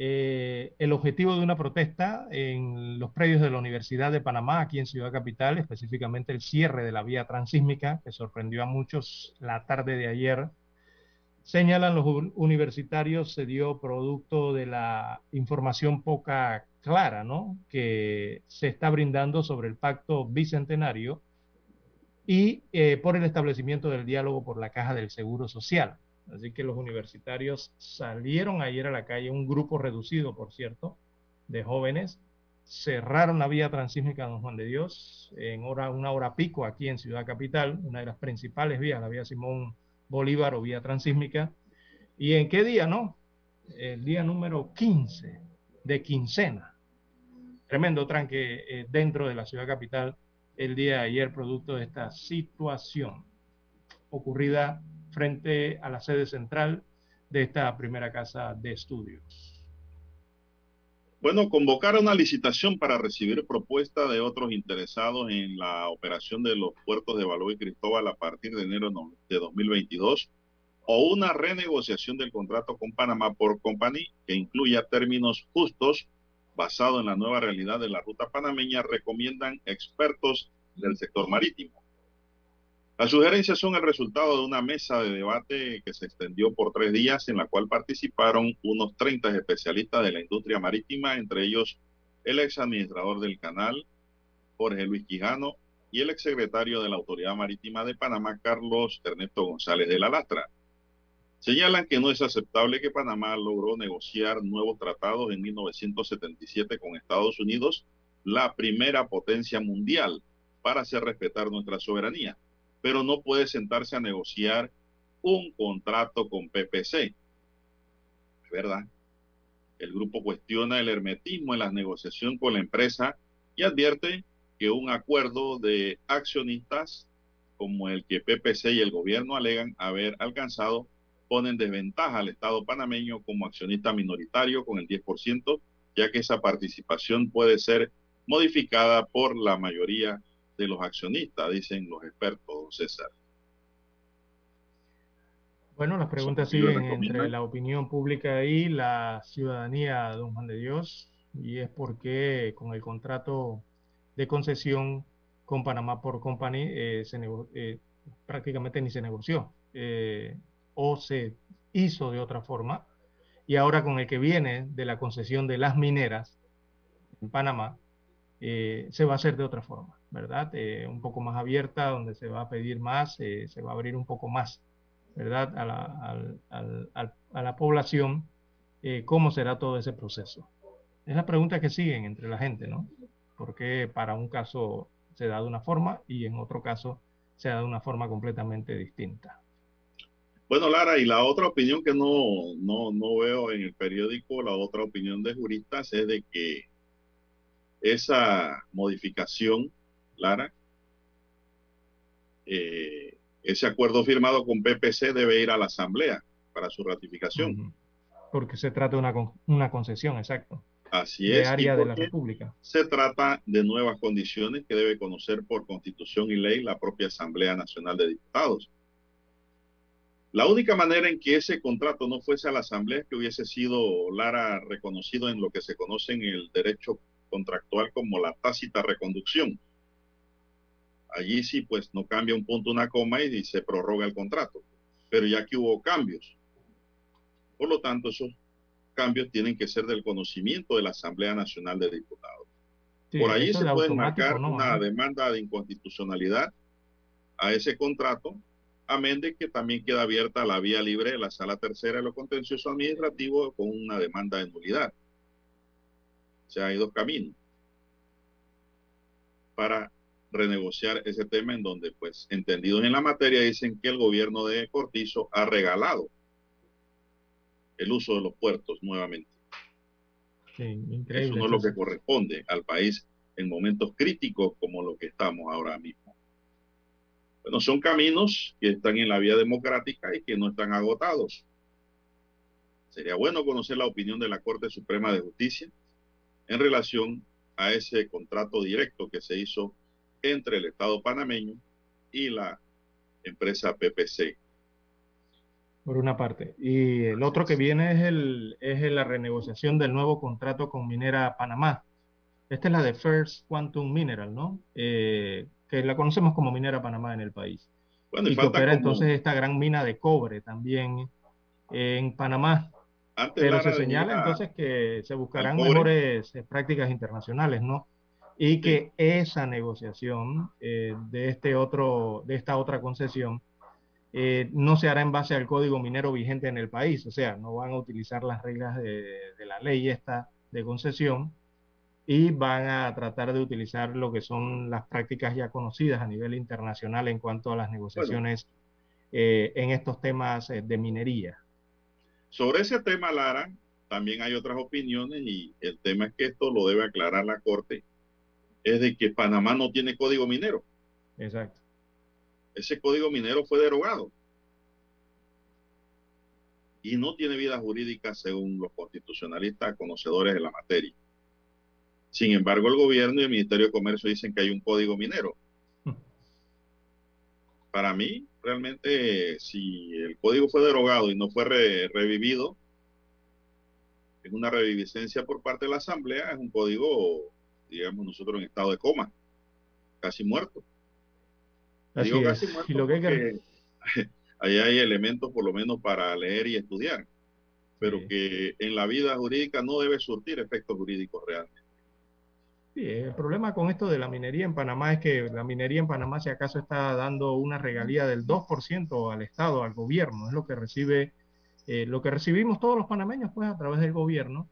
eh, el objetivo de una protesta en los predios de la Universidad de Panamá, aquí en Ciudad Capital, específicamente el cierre de la vía transísmica, que sorprendió a muchos la tarde de ayer, señalan los universitarios, se dio producto de la información poca clara, ¿no? Que se está brindando sobre el pacto bicentenario y eh, por el establecimiento del diálogo por la caja del Seguro Social. Así que los universitarios salieron ayer a la calle, un grupo reducido, por cierto, de jóvenes, cerraron la vía transísmica Don Juan de Dios en hora, una hora pico aquí en Ciudad Capital, una de las principales vías, la vía Simón Bolívar o vía transísmica. ¿Y en qué día, no? El día número 15 de quincena. Tremendo tranque eh, dentro de la Ciudad Capital el día de ayer, producto de esta situación ocurrida frente a la sede central de esta primera casa de estudios. Bueno, convocar una licitación para recibir propuestas de otros interesados en la operación de los puertos de Baló y Cristóbal a partir de enero de 2022 o una renegociación del contrato con Panamá por Company que incluya términos justos basado en la nueva realidad de la ruta panameña, recomiendan expertos del sector marítimo. Las sugerencias son el resultado de una mesa de debate que se extendió por tres días en la cual participaron unos 30 especialistas de la industria marítima, entre ellos el ex administrador del canal, Jorge Luis Quijano, y el exsecretario de la Autoridad Marítima de Panamá, Carlos Ernesto González de la Lastra. Señalan que no es aceptable que Panamá logró negociar nuevos tratados en 1977 con Estados Unidos, la primera potencia mundial, para hacer respetar nuestra soberanía pero no puede sentarse a negociar un contrato con PPC. ¿Verdad? El grupo cuestiona el hermetismo en la negociación con la empresa y advierte que un acuerdo de accionistas como el que PPC y el gobierno alegan haber alcanzado ponen desventaja al Estado panameño como accionista minoritario con el 10%, ya que esa participación puede ser modificada por la mayoría de los accionistas, dicen los expertos, César. Bueno, las preguntas siguen entre la opinión pública y la ciudadanía, don Juan de Dios, y es porque con el contrato de concesión con Panamá por Company eh, se eh, prácticamente ni se negoció eh, o se hizo de otra forma, y ahora con el que viene de la concesión de las mineras en Panamá, se va a hacer de otra forma. ¿Verdad? Eh, un poco más abierta, donde se va a pedir más, eh, se va a abrir un poco más, ¿verdad? A la, población, eh, ¿cómo será todo ese proceso? Es la pregunta que siguen entre la gente, ¿no? Porque para un caso se da de una forma y en otro caso se da de una forma completamente distinta. Bueno, Lara, y la otra opinión que no, no, no veo en el periódico, la otra opinión de juristas es de que esa modificación Lara, eh, ese acuerdo firmado con PPC debe ir a la Asamblea para su ratificación. Porque se trata de una, una concesión, exacto. Así es. área de la República. Se trata de nuevas condiciones que debe conocer por constitución y ley la propia Asamblea Nacional de Diputados. La única manera en que ese contrato no fuese a la Asamblea es que hubiese sido, Lara, reconocido en lo que se conoce en el derecho contractual como la tácita reconducción. Allí sí, pues no cambia un punto, una coma y se prorroga el contrato. Pero ya que hubo cambios. Por lo tanto, esos cambios tienen que ser del conocimiento de la Asamblea Nacional de Diputados. Por ahí se puede marcar una demanda de inconstitucionalidad a ese contrato, amén de que también queda abierta la vía libre de la sala tercera de lo contencioso administrativo con una demanda de nulidad. O sea, hay dos caminos para renegociar ese tema en donde, pues, entendidos en la materia, dicen que el gobierno de Cortizo ha regalado el uso de los puertos nuevamente. Eso no es lo que corresponde al país en momentos críticos como lo que estamos ahora mismo. Bueno, son caminos que están en la vía democrática y que no están agotados. Sería bueno conocer la opinión de la Corte Suprema de Justicia en relación a ese contrato directo que se hizo entre el Estado panameño y la empresa PPC. Por una parte. Y el otro que viene es, el, es la renegociación del nuevo contrato con Minera Panamá. Esta es la de First Quantum Mineral, ¿no? Eh, que la conocemos como Minera Panamá en el país. y, que opera entonces esta gran mina de cobre también en Panamá. Pero se señala entonces que se buscarán mejores prácticas internacionales, ¿no? Y que esa negociación eh, de, este otro, de esta otra concesión eh, no se hará en base al código minero vigente en el país, o sea, no van a utilizar las reglas de, la ley esta de concesión y van a tratar de utilizar lo que son las prácticas ya conocidas a nivel internacional en cuanto a las negociaciones eh, en estos temas de minería. Sobre ese tema, Lara, también hay otras opiniones y el tema es que esto lo debe aclarar la Corte es de que Panamá no tiene código minero. Exacto. Ese código minero fue derogado. y no tiene vida jurídica según los constitucionalistas conocedores de la materia. Sin embargo, el gobierno y el Ministerio de Comercio dicen que hay un código minero. Para mí, realmente, si el código fue derogado y no fue revivido, es una reviviscencia por parte de la Asamblea, es un código, digamos, nosotros en estado de coma, casi muerto. Digo casi muerto lo que ahí hay elementos por lo menos para leer y estudiar, pero que en la vida jurídica no debe surtir efectos jurídicos reales. Sí, el problema con esto de la minería en Panamá es que la minería en Panamá si acaso está dando una regalía del 2% al Estado, al gobierno, es lo que recibe, eh, lo que recibimos todos los panameños pues a través del gobierno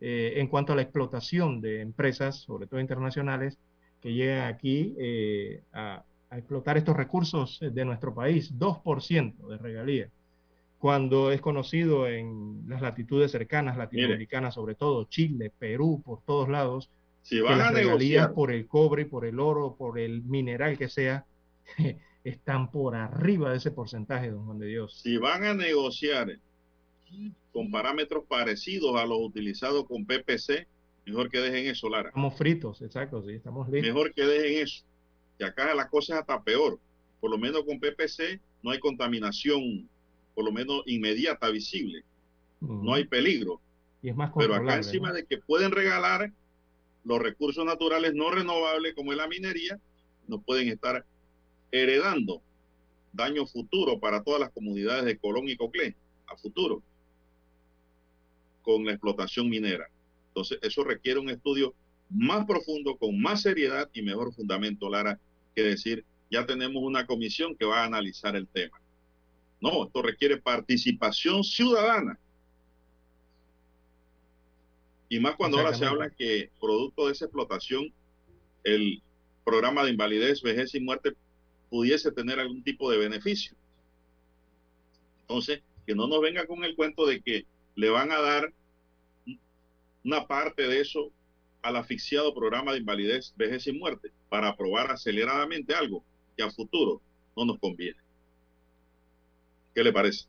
eh, en cuanto a la explotación de empresas, sobre todo internacionales, que llegan aquí eh, a, a explotar estos recursos de nuestro país, 2% de regalía, cuando es conocido en las latitudes cercanas, latinoamericanas sobre todo, Chile, Perú, por todos lados, si van las regalías por el cobre, por el oro, por el mineral que sea, están por arriba de ese porcentaje, don Juan de Dios. Si van a negociar con parámetros parecidos a los utilizados con PPC, mejor que dejen eso, Lara. Estamos fritos, exacto, sí, estamos listos. Mejor que dejen eso que acá la cosa es hasta peor. Por lo menos con PPC no hay contaminación, por lo menos inmediata, visible. No hay peligro. Y es más Pero acá encima de que pueden regalar los recursos naturales no renovables como es la minería, nos pueden estar heredando daño futuro para todas las comunidades de Colón y Coclé, a futuro, con la explotación minera. Entonces, eso requiere un estudio más profundo, con más seriedad y mejor fundamento, Lara, decir, ya tenemos una comisión que va a analizar el tema. No, esto requiere participación ciudadana. Y más cuando ahora se habla que producto de esa explotación, el programa de invalidez, vejez y muerte pudiese tener algún tipo de beneficio. Entonces, que no nos venga con el cuento de que le van a dar una parte de eso al asfixiado programa de invalidez, vejez y muerte para aprobar aceleradamente algo que a futuro no nos conviene. ¿Qué le parece?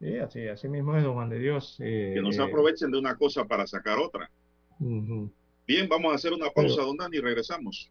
Sí, así, así mismo es, don Juan de Dios. Eh, que no se aprovechen de una cosa para sacar otra. Bien, vamos a hacer una pausa, don Dani, y regresamos.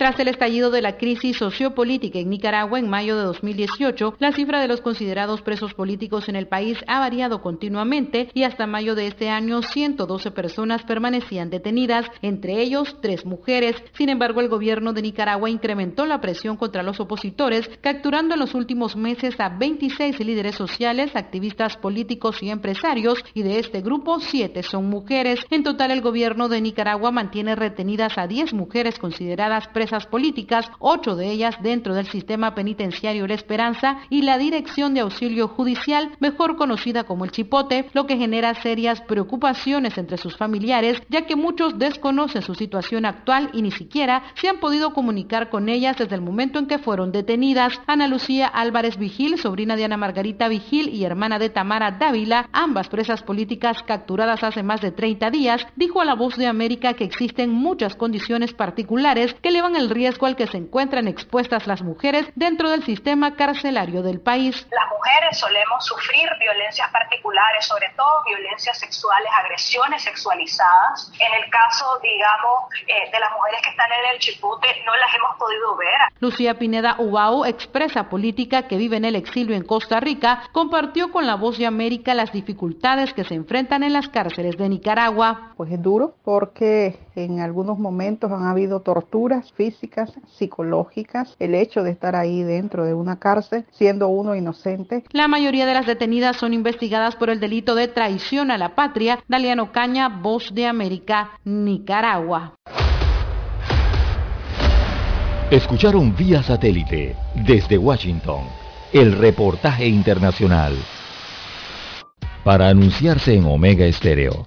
Tras el estallido de la crisis sociopolítica en Nicaragua en mayo de 2018, la cifra de los considerados presos políticos en el país ha variado continuamente y hasta mayo de este año 112 personas permanecían detenidas, entre ellos tres mujeres. Sin embargo, el gobierno de Nicaragua incrementó la presión contra los opositores, capturando en los últimos meses a 26 líderes sociales, activistas políticos y empresarios, y de este grupo, siete son mujeres. En total, el gobierno de Nicaragua mantiene retenidas a 10 mujeres consideradas presas políticas, ocho de ellas dentro del sistema penitenciario La Esperanza y la Dirección de Auxilio Judicial, mejor conocida como el Chipote, lo que genera serias preocupaciones entre sus familiares, ya que muchos desconocen su situación actual y ni siquiera se han podido comunicar con ellas desde el momento en que fueron detenidas. Ana Lucía Álvarez Vigil, sobrina de Ana Margarita Vigil y hermana de Tamara Dávila, ambas presas políticas capturadas hace más de 30 días, dijo a La Voz de América que existen muchas condiciones particulares que le van a el riesgo al que se encuentran expuestas las mujeres dentro del sistema carcelario del país. Las mujeres solemos sufrir violencias particulares, sobre todo violencias sexuales, agresiones sexualizadas. En el caso, digamos, eh, de las mujeres que están en el chipute, no las hemos podido ver. Lucía Pineda Ubao, expresa política que vive en el exilio en Costa Rica, compartió con La Voz de América las dificultades que se enfrentan en las cárceles de Nicaragua. Pues es duro porque en algunos momentos han habido torturas físicas físicas, psicológicas, el hecho de estar ahí dentro de una cárcel siendo uno inocente. La mayoría de las detenidas son investigadas por el delito de traición a la patria. Daliano Caña, Voz de América, Nicaragua. Escucharon vía satélite desde Washington el reportaje internacional. Para anunciarse en Omega Estéreo,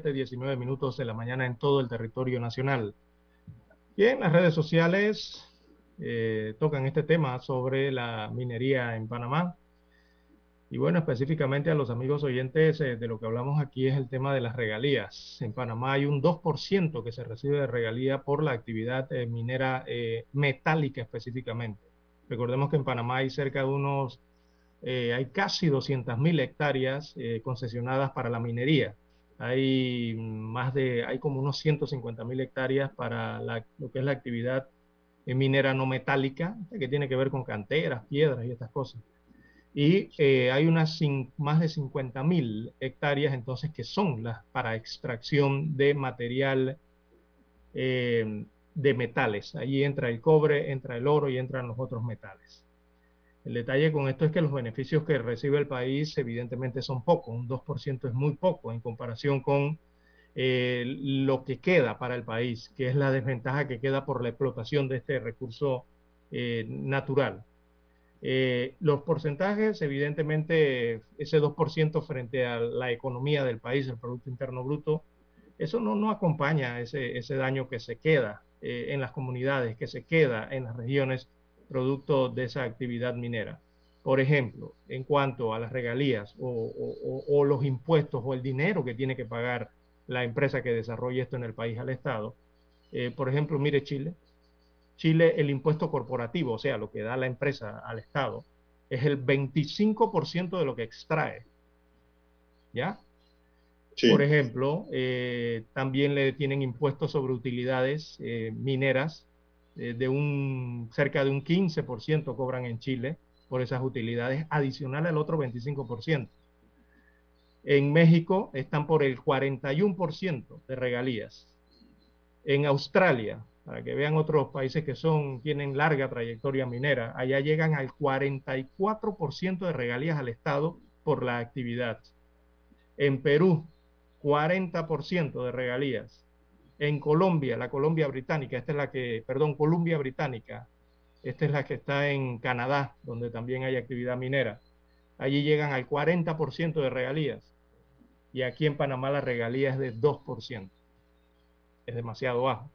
Siete 19 minutos de la mañana en todo el territorio nacional. Bien, las redes sociales eh, tocan este tema sobre la minería en Panamá. Y bueno, específicamente a los amigos oyentes eh, de lo que hablamos aquí es el tema de las regalías. En Panamá hay un 2% que se recibe de regalía por la actividad eh, minera metálica específicamente. Recordemos que en Panamá hay cerca de unos, hay casi 200.000 hectáreas concesionadas para la minería hay más de, hay como unos 150 mil hectáreas para lo que es la actividad minera no metálica, que tiene que ver con canteras, piedras y estas cosas. Y eh, hay unas más de 50 mil hectáreas entonces que son las para extracción de material eh, de metales. Allí entra el cobre, entra el oro y entran los otros metales. El detalle con esto es que los beneficios que recibe el país evidentemente son pocos, un 2% es muy poco en comparación con eh, lo que queda para el país, que es la desventaja que queda por la explotación de este recurso eh, natural. Eh, los porcentajes, evidentemente, ese 2% frente a la economía del país, el Producto Interno Bruto, eso no, acompaña ese daño que se queda en las comunidades, que se queda en las regiones producto de esa actividad minera. Por ejemplo, en cuanto a las regalías o, los impuestos o el dinero que tiene que pagar la empresa que desarrolla esto en el país al Estado. Eh, por ejemplo, mire Chile. Chile, el impuesto corporativo, o sea, lo que da la empresa al Estado, es el 25% de lo que extrae. ¿Ya? Por ejemplo, eh, también le tienen impuestos sobre utilidades eh, mineras eh, de un cerca de un 15% cobran en Chile por esas utilidades, adicional al otro 25%. En México están por el 41% de regalías. En Australia, para que vean otros países que son, tienen larga trayectoria minera, allá llegan al 44% de regalías al Estado por la actividad. En Perú, 40% de regalías. En Colombia, la Colombia británica, esta es la que, perdón, Columbia británica, esta es la que está en Canadá, donde también hay actividad minera. Allí llegan al 40% de regalías. Y aquí en Panamá la regalía es de 2%. Es demasiado bajo.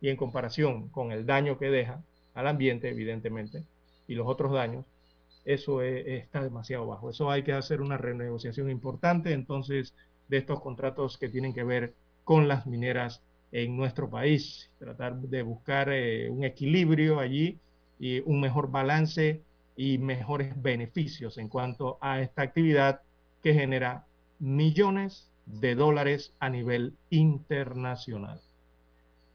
Y en comparación con el daño que deja al ambiente, evidentemente, y los otros daños, eso está demasiado bajo. Eso hay que hacer una renegociación importante entonces de estos contratos que tienen que ver con las mineras en nuestro país, tratar de buscar eh, un equilibrio allí y un mejor balance y mejores beneficios en cuanto a esta actividad que genera millones de dólares a nivel internacional.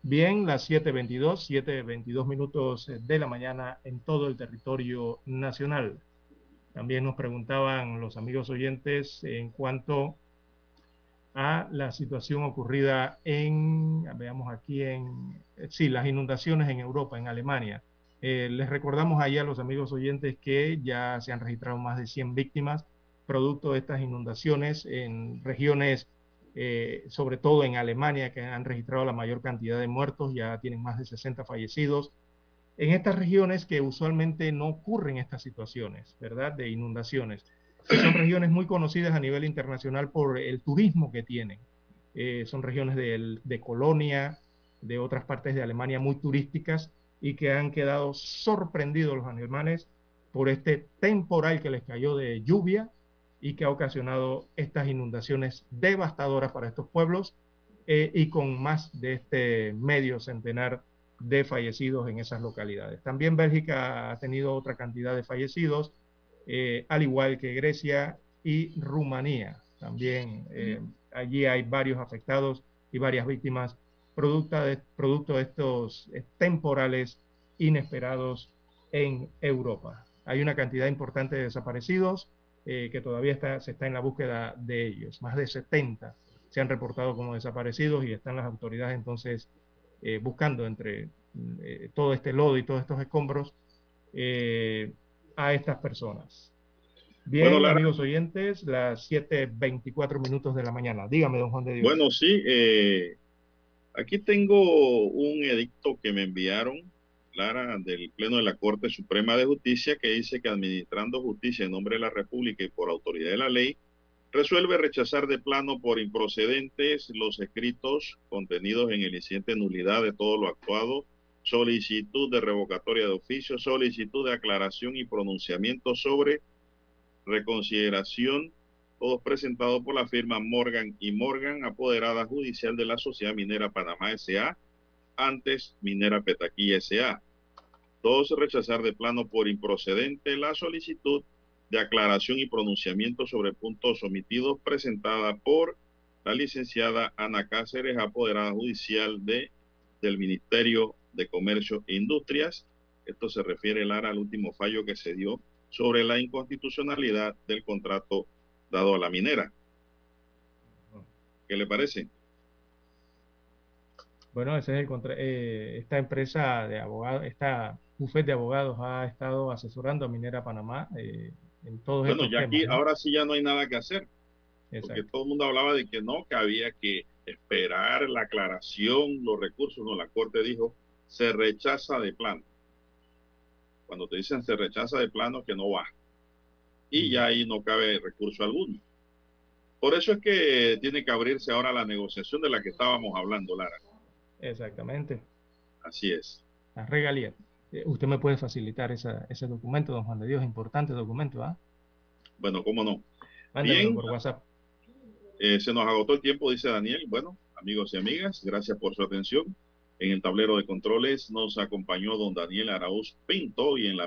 Bien, las 7.22, 7.22 minutos de la mañana en todo el territorio nacional. También nos preguntaban los amigos oyentes en cuanto a la situación ocurrida en, veamos aquí en, sí, las inundaciones en Europa, en Alemania. Eh, les recordamos ahí a los amigos oyentes que ya se han registrado más de 100 víctimas producto de estas inundaciones en regiones, eh, sobre todo en Alemania, que han registrado la mayor cantidad de muertos, ya tienen más de 60 fallecidos. en estas regiones que usualmente no ocurren estas situaciones, ¿verdad? De inundaciones. Son regiones muy conocidas a nivel internacional por el turismo que tienen. Eh, son regiones de, de Colonia, de otras partes de Alemania muy turísticas y que han quedado sorprendidos los alemanes por este temporal que les cayó de lluvia y que ha ocasionado estas inundaciones devastadoras para estos pueblos eh, y con más de este medio centenar de fallecidos en esas localidades. También Bélgica ha tenido otra cantidad de fallecidos, eh, al igual que Grecia y Rumanía. También eh, allí hay varios afectados y varias víctimas producto de, producto de estos temporales inesperados en Europa. Hay una cantidad importante de desaparecidos eh, que todavía está, se está en la búsqueda de ellos. Más de 70 se han reportado como desaparecidos y están las autoridades entonces eh, buscando entre eh, todo este lodo y todos estos escombros a estas personas. Bien, amigos oyentes, las 7.24 minutos de la mañana. Dígame, don Juan de Dios. Bueno, sí, aquí tengo un edicto que me enviaron Clara del Pleno de la Corte Suprema de Justicia que dice que administrando justicia en nombre de la República y por autoridad de la ley, resuelve rechazar de plano por improcedentes los escritos contenidos en el incidente de nulidad de todo lo actuado, solicitud de revocatoria de oficio, solicitud de aclaración y pronunciamiento sobre reconsideración, todos presentados por la firma Morgan y Morgan, apoderada judicial de la Sociedad Minera Panamá S.A., antes Minera Petaquí S.A. Dos, rechazar de plano por improcedente la solicitud de aclaración y pronunciamiento sobre puntos omitidos presentada por la licenciada Ana Cáceres, apoderada judicial de, del Ministerio de Comercio e Industrias. Esto se refiere, Lara, al último fallo que se dio sobre la inconstitucionalidad del contrato dado a la minera. ¿Qué le parece? Bueno, ese es el eh, esta empresa de abogados, esta bufete de abogados ha estado asesorando a Minera Panamá eh, en todos bueno, ya aquí ahora sí ya no hay nada que hacer. Porque todo el mundo hablaba de que no, que había que esperar la aclaración, los recursos. No, la Corte dijo, se rechaza de plano. Cuando te dicen se rechaza de plano, que no va. Y ya ahí no cabe recurso alguno. Por eso es que tiene que abrirse ahora la negociación de la que estábamos hablando, Lara. Exactamente. Así es. La regalía. Eh, usted me puede facilitar ese documento, don Juan de Dios, importante documento, ¿ah? Bueno, cómo no. Bien, por WhatsApp. Eh, se nos agotó el tiempo, dice Daniel. Bueno, amigos y amigas, gracias por su atención. En el tablero de controles. Nos acompañó don Daniel Arauz Pinto y en la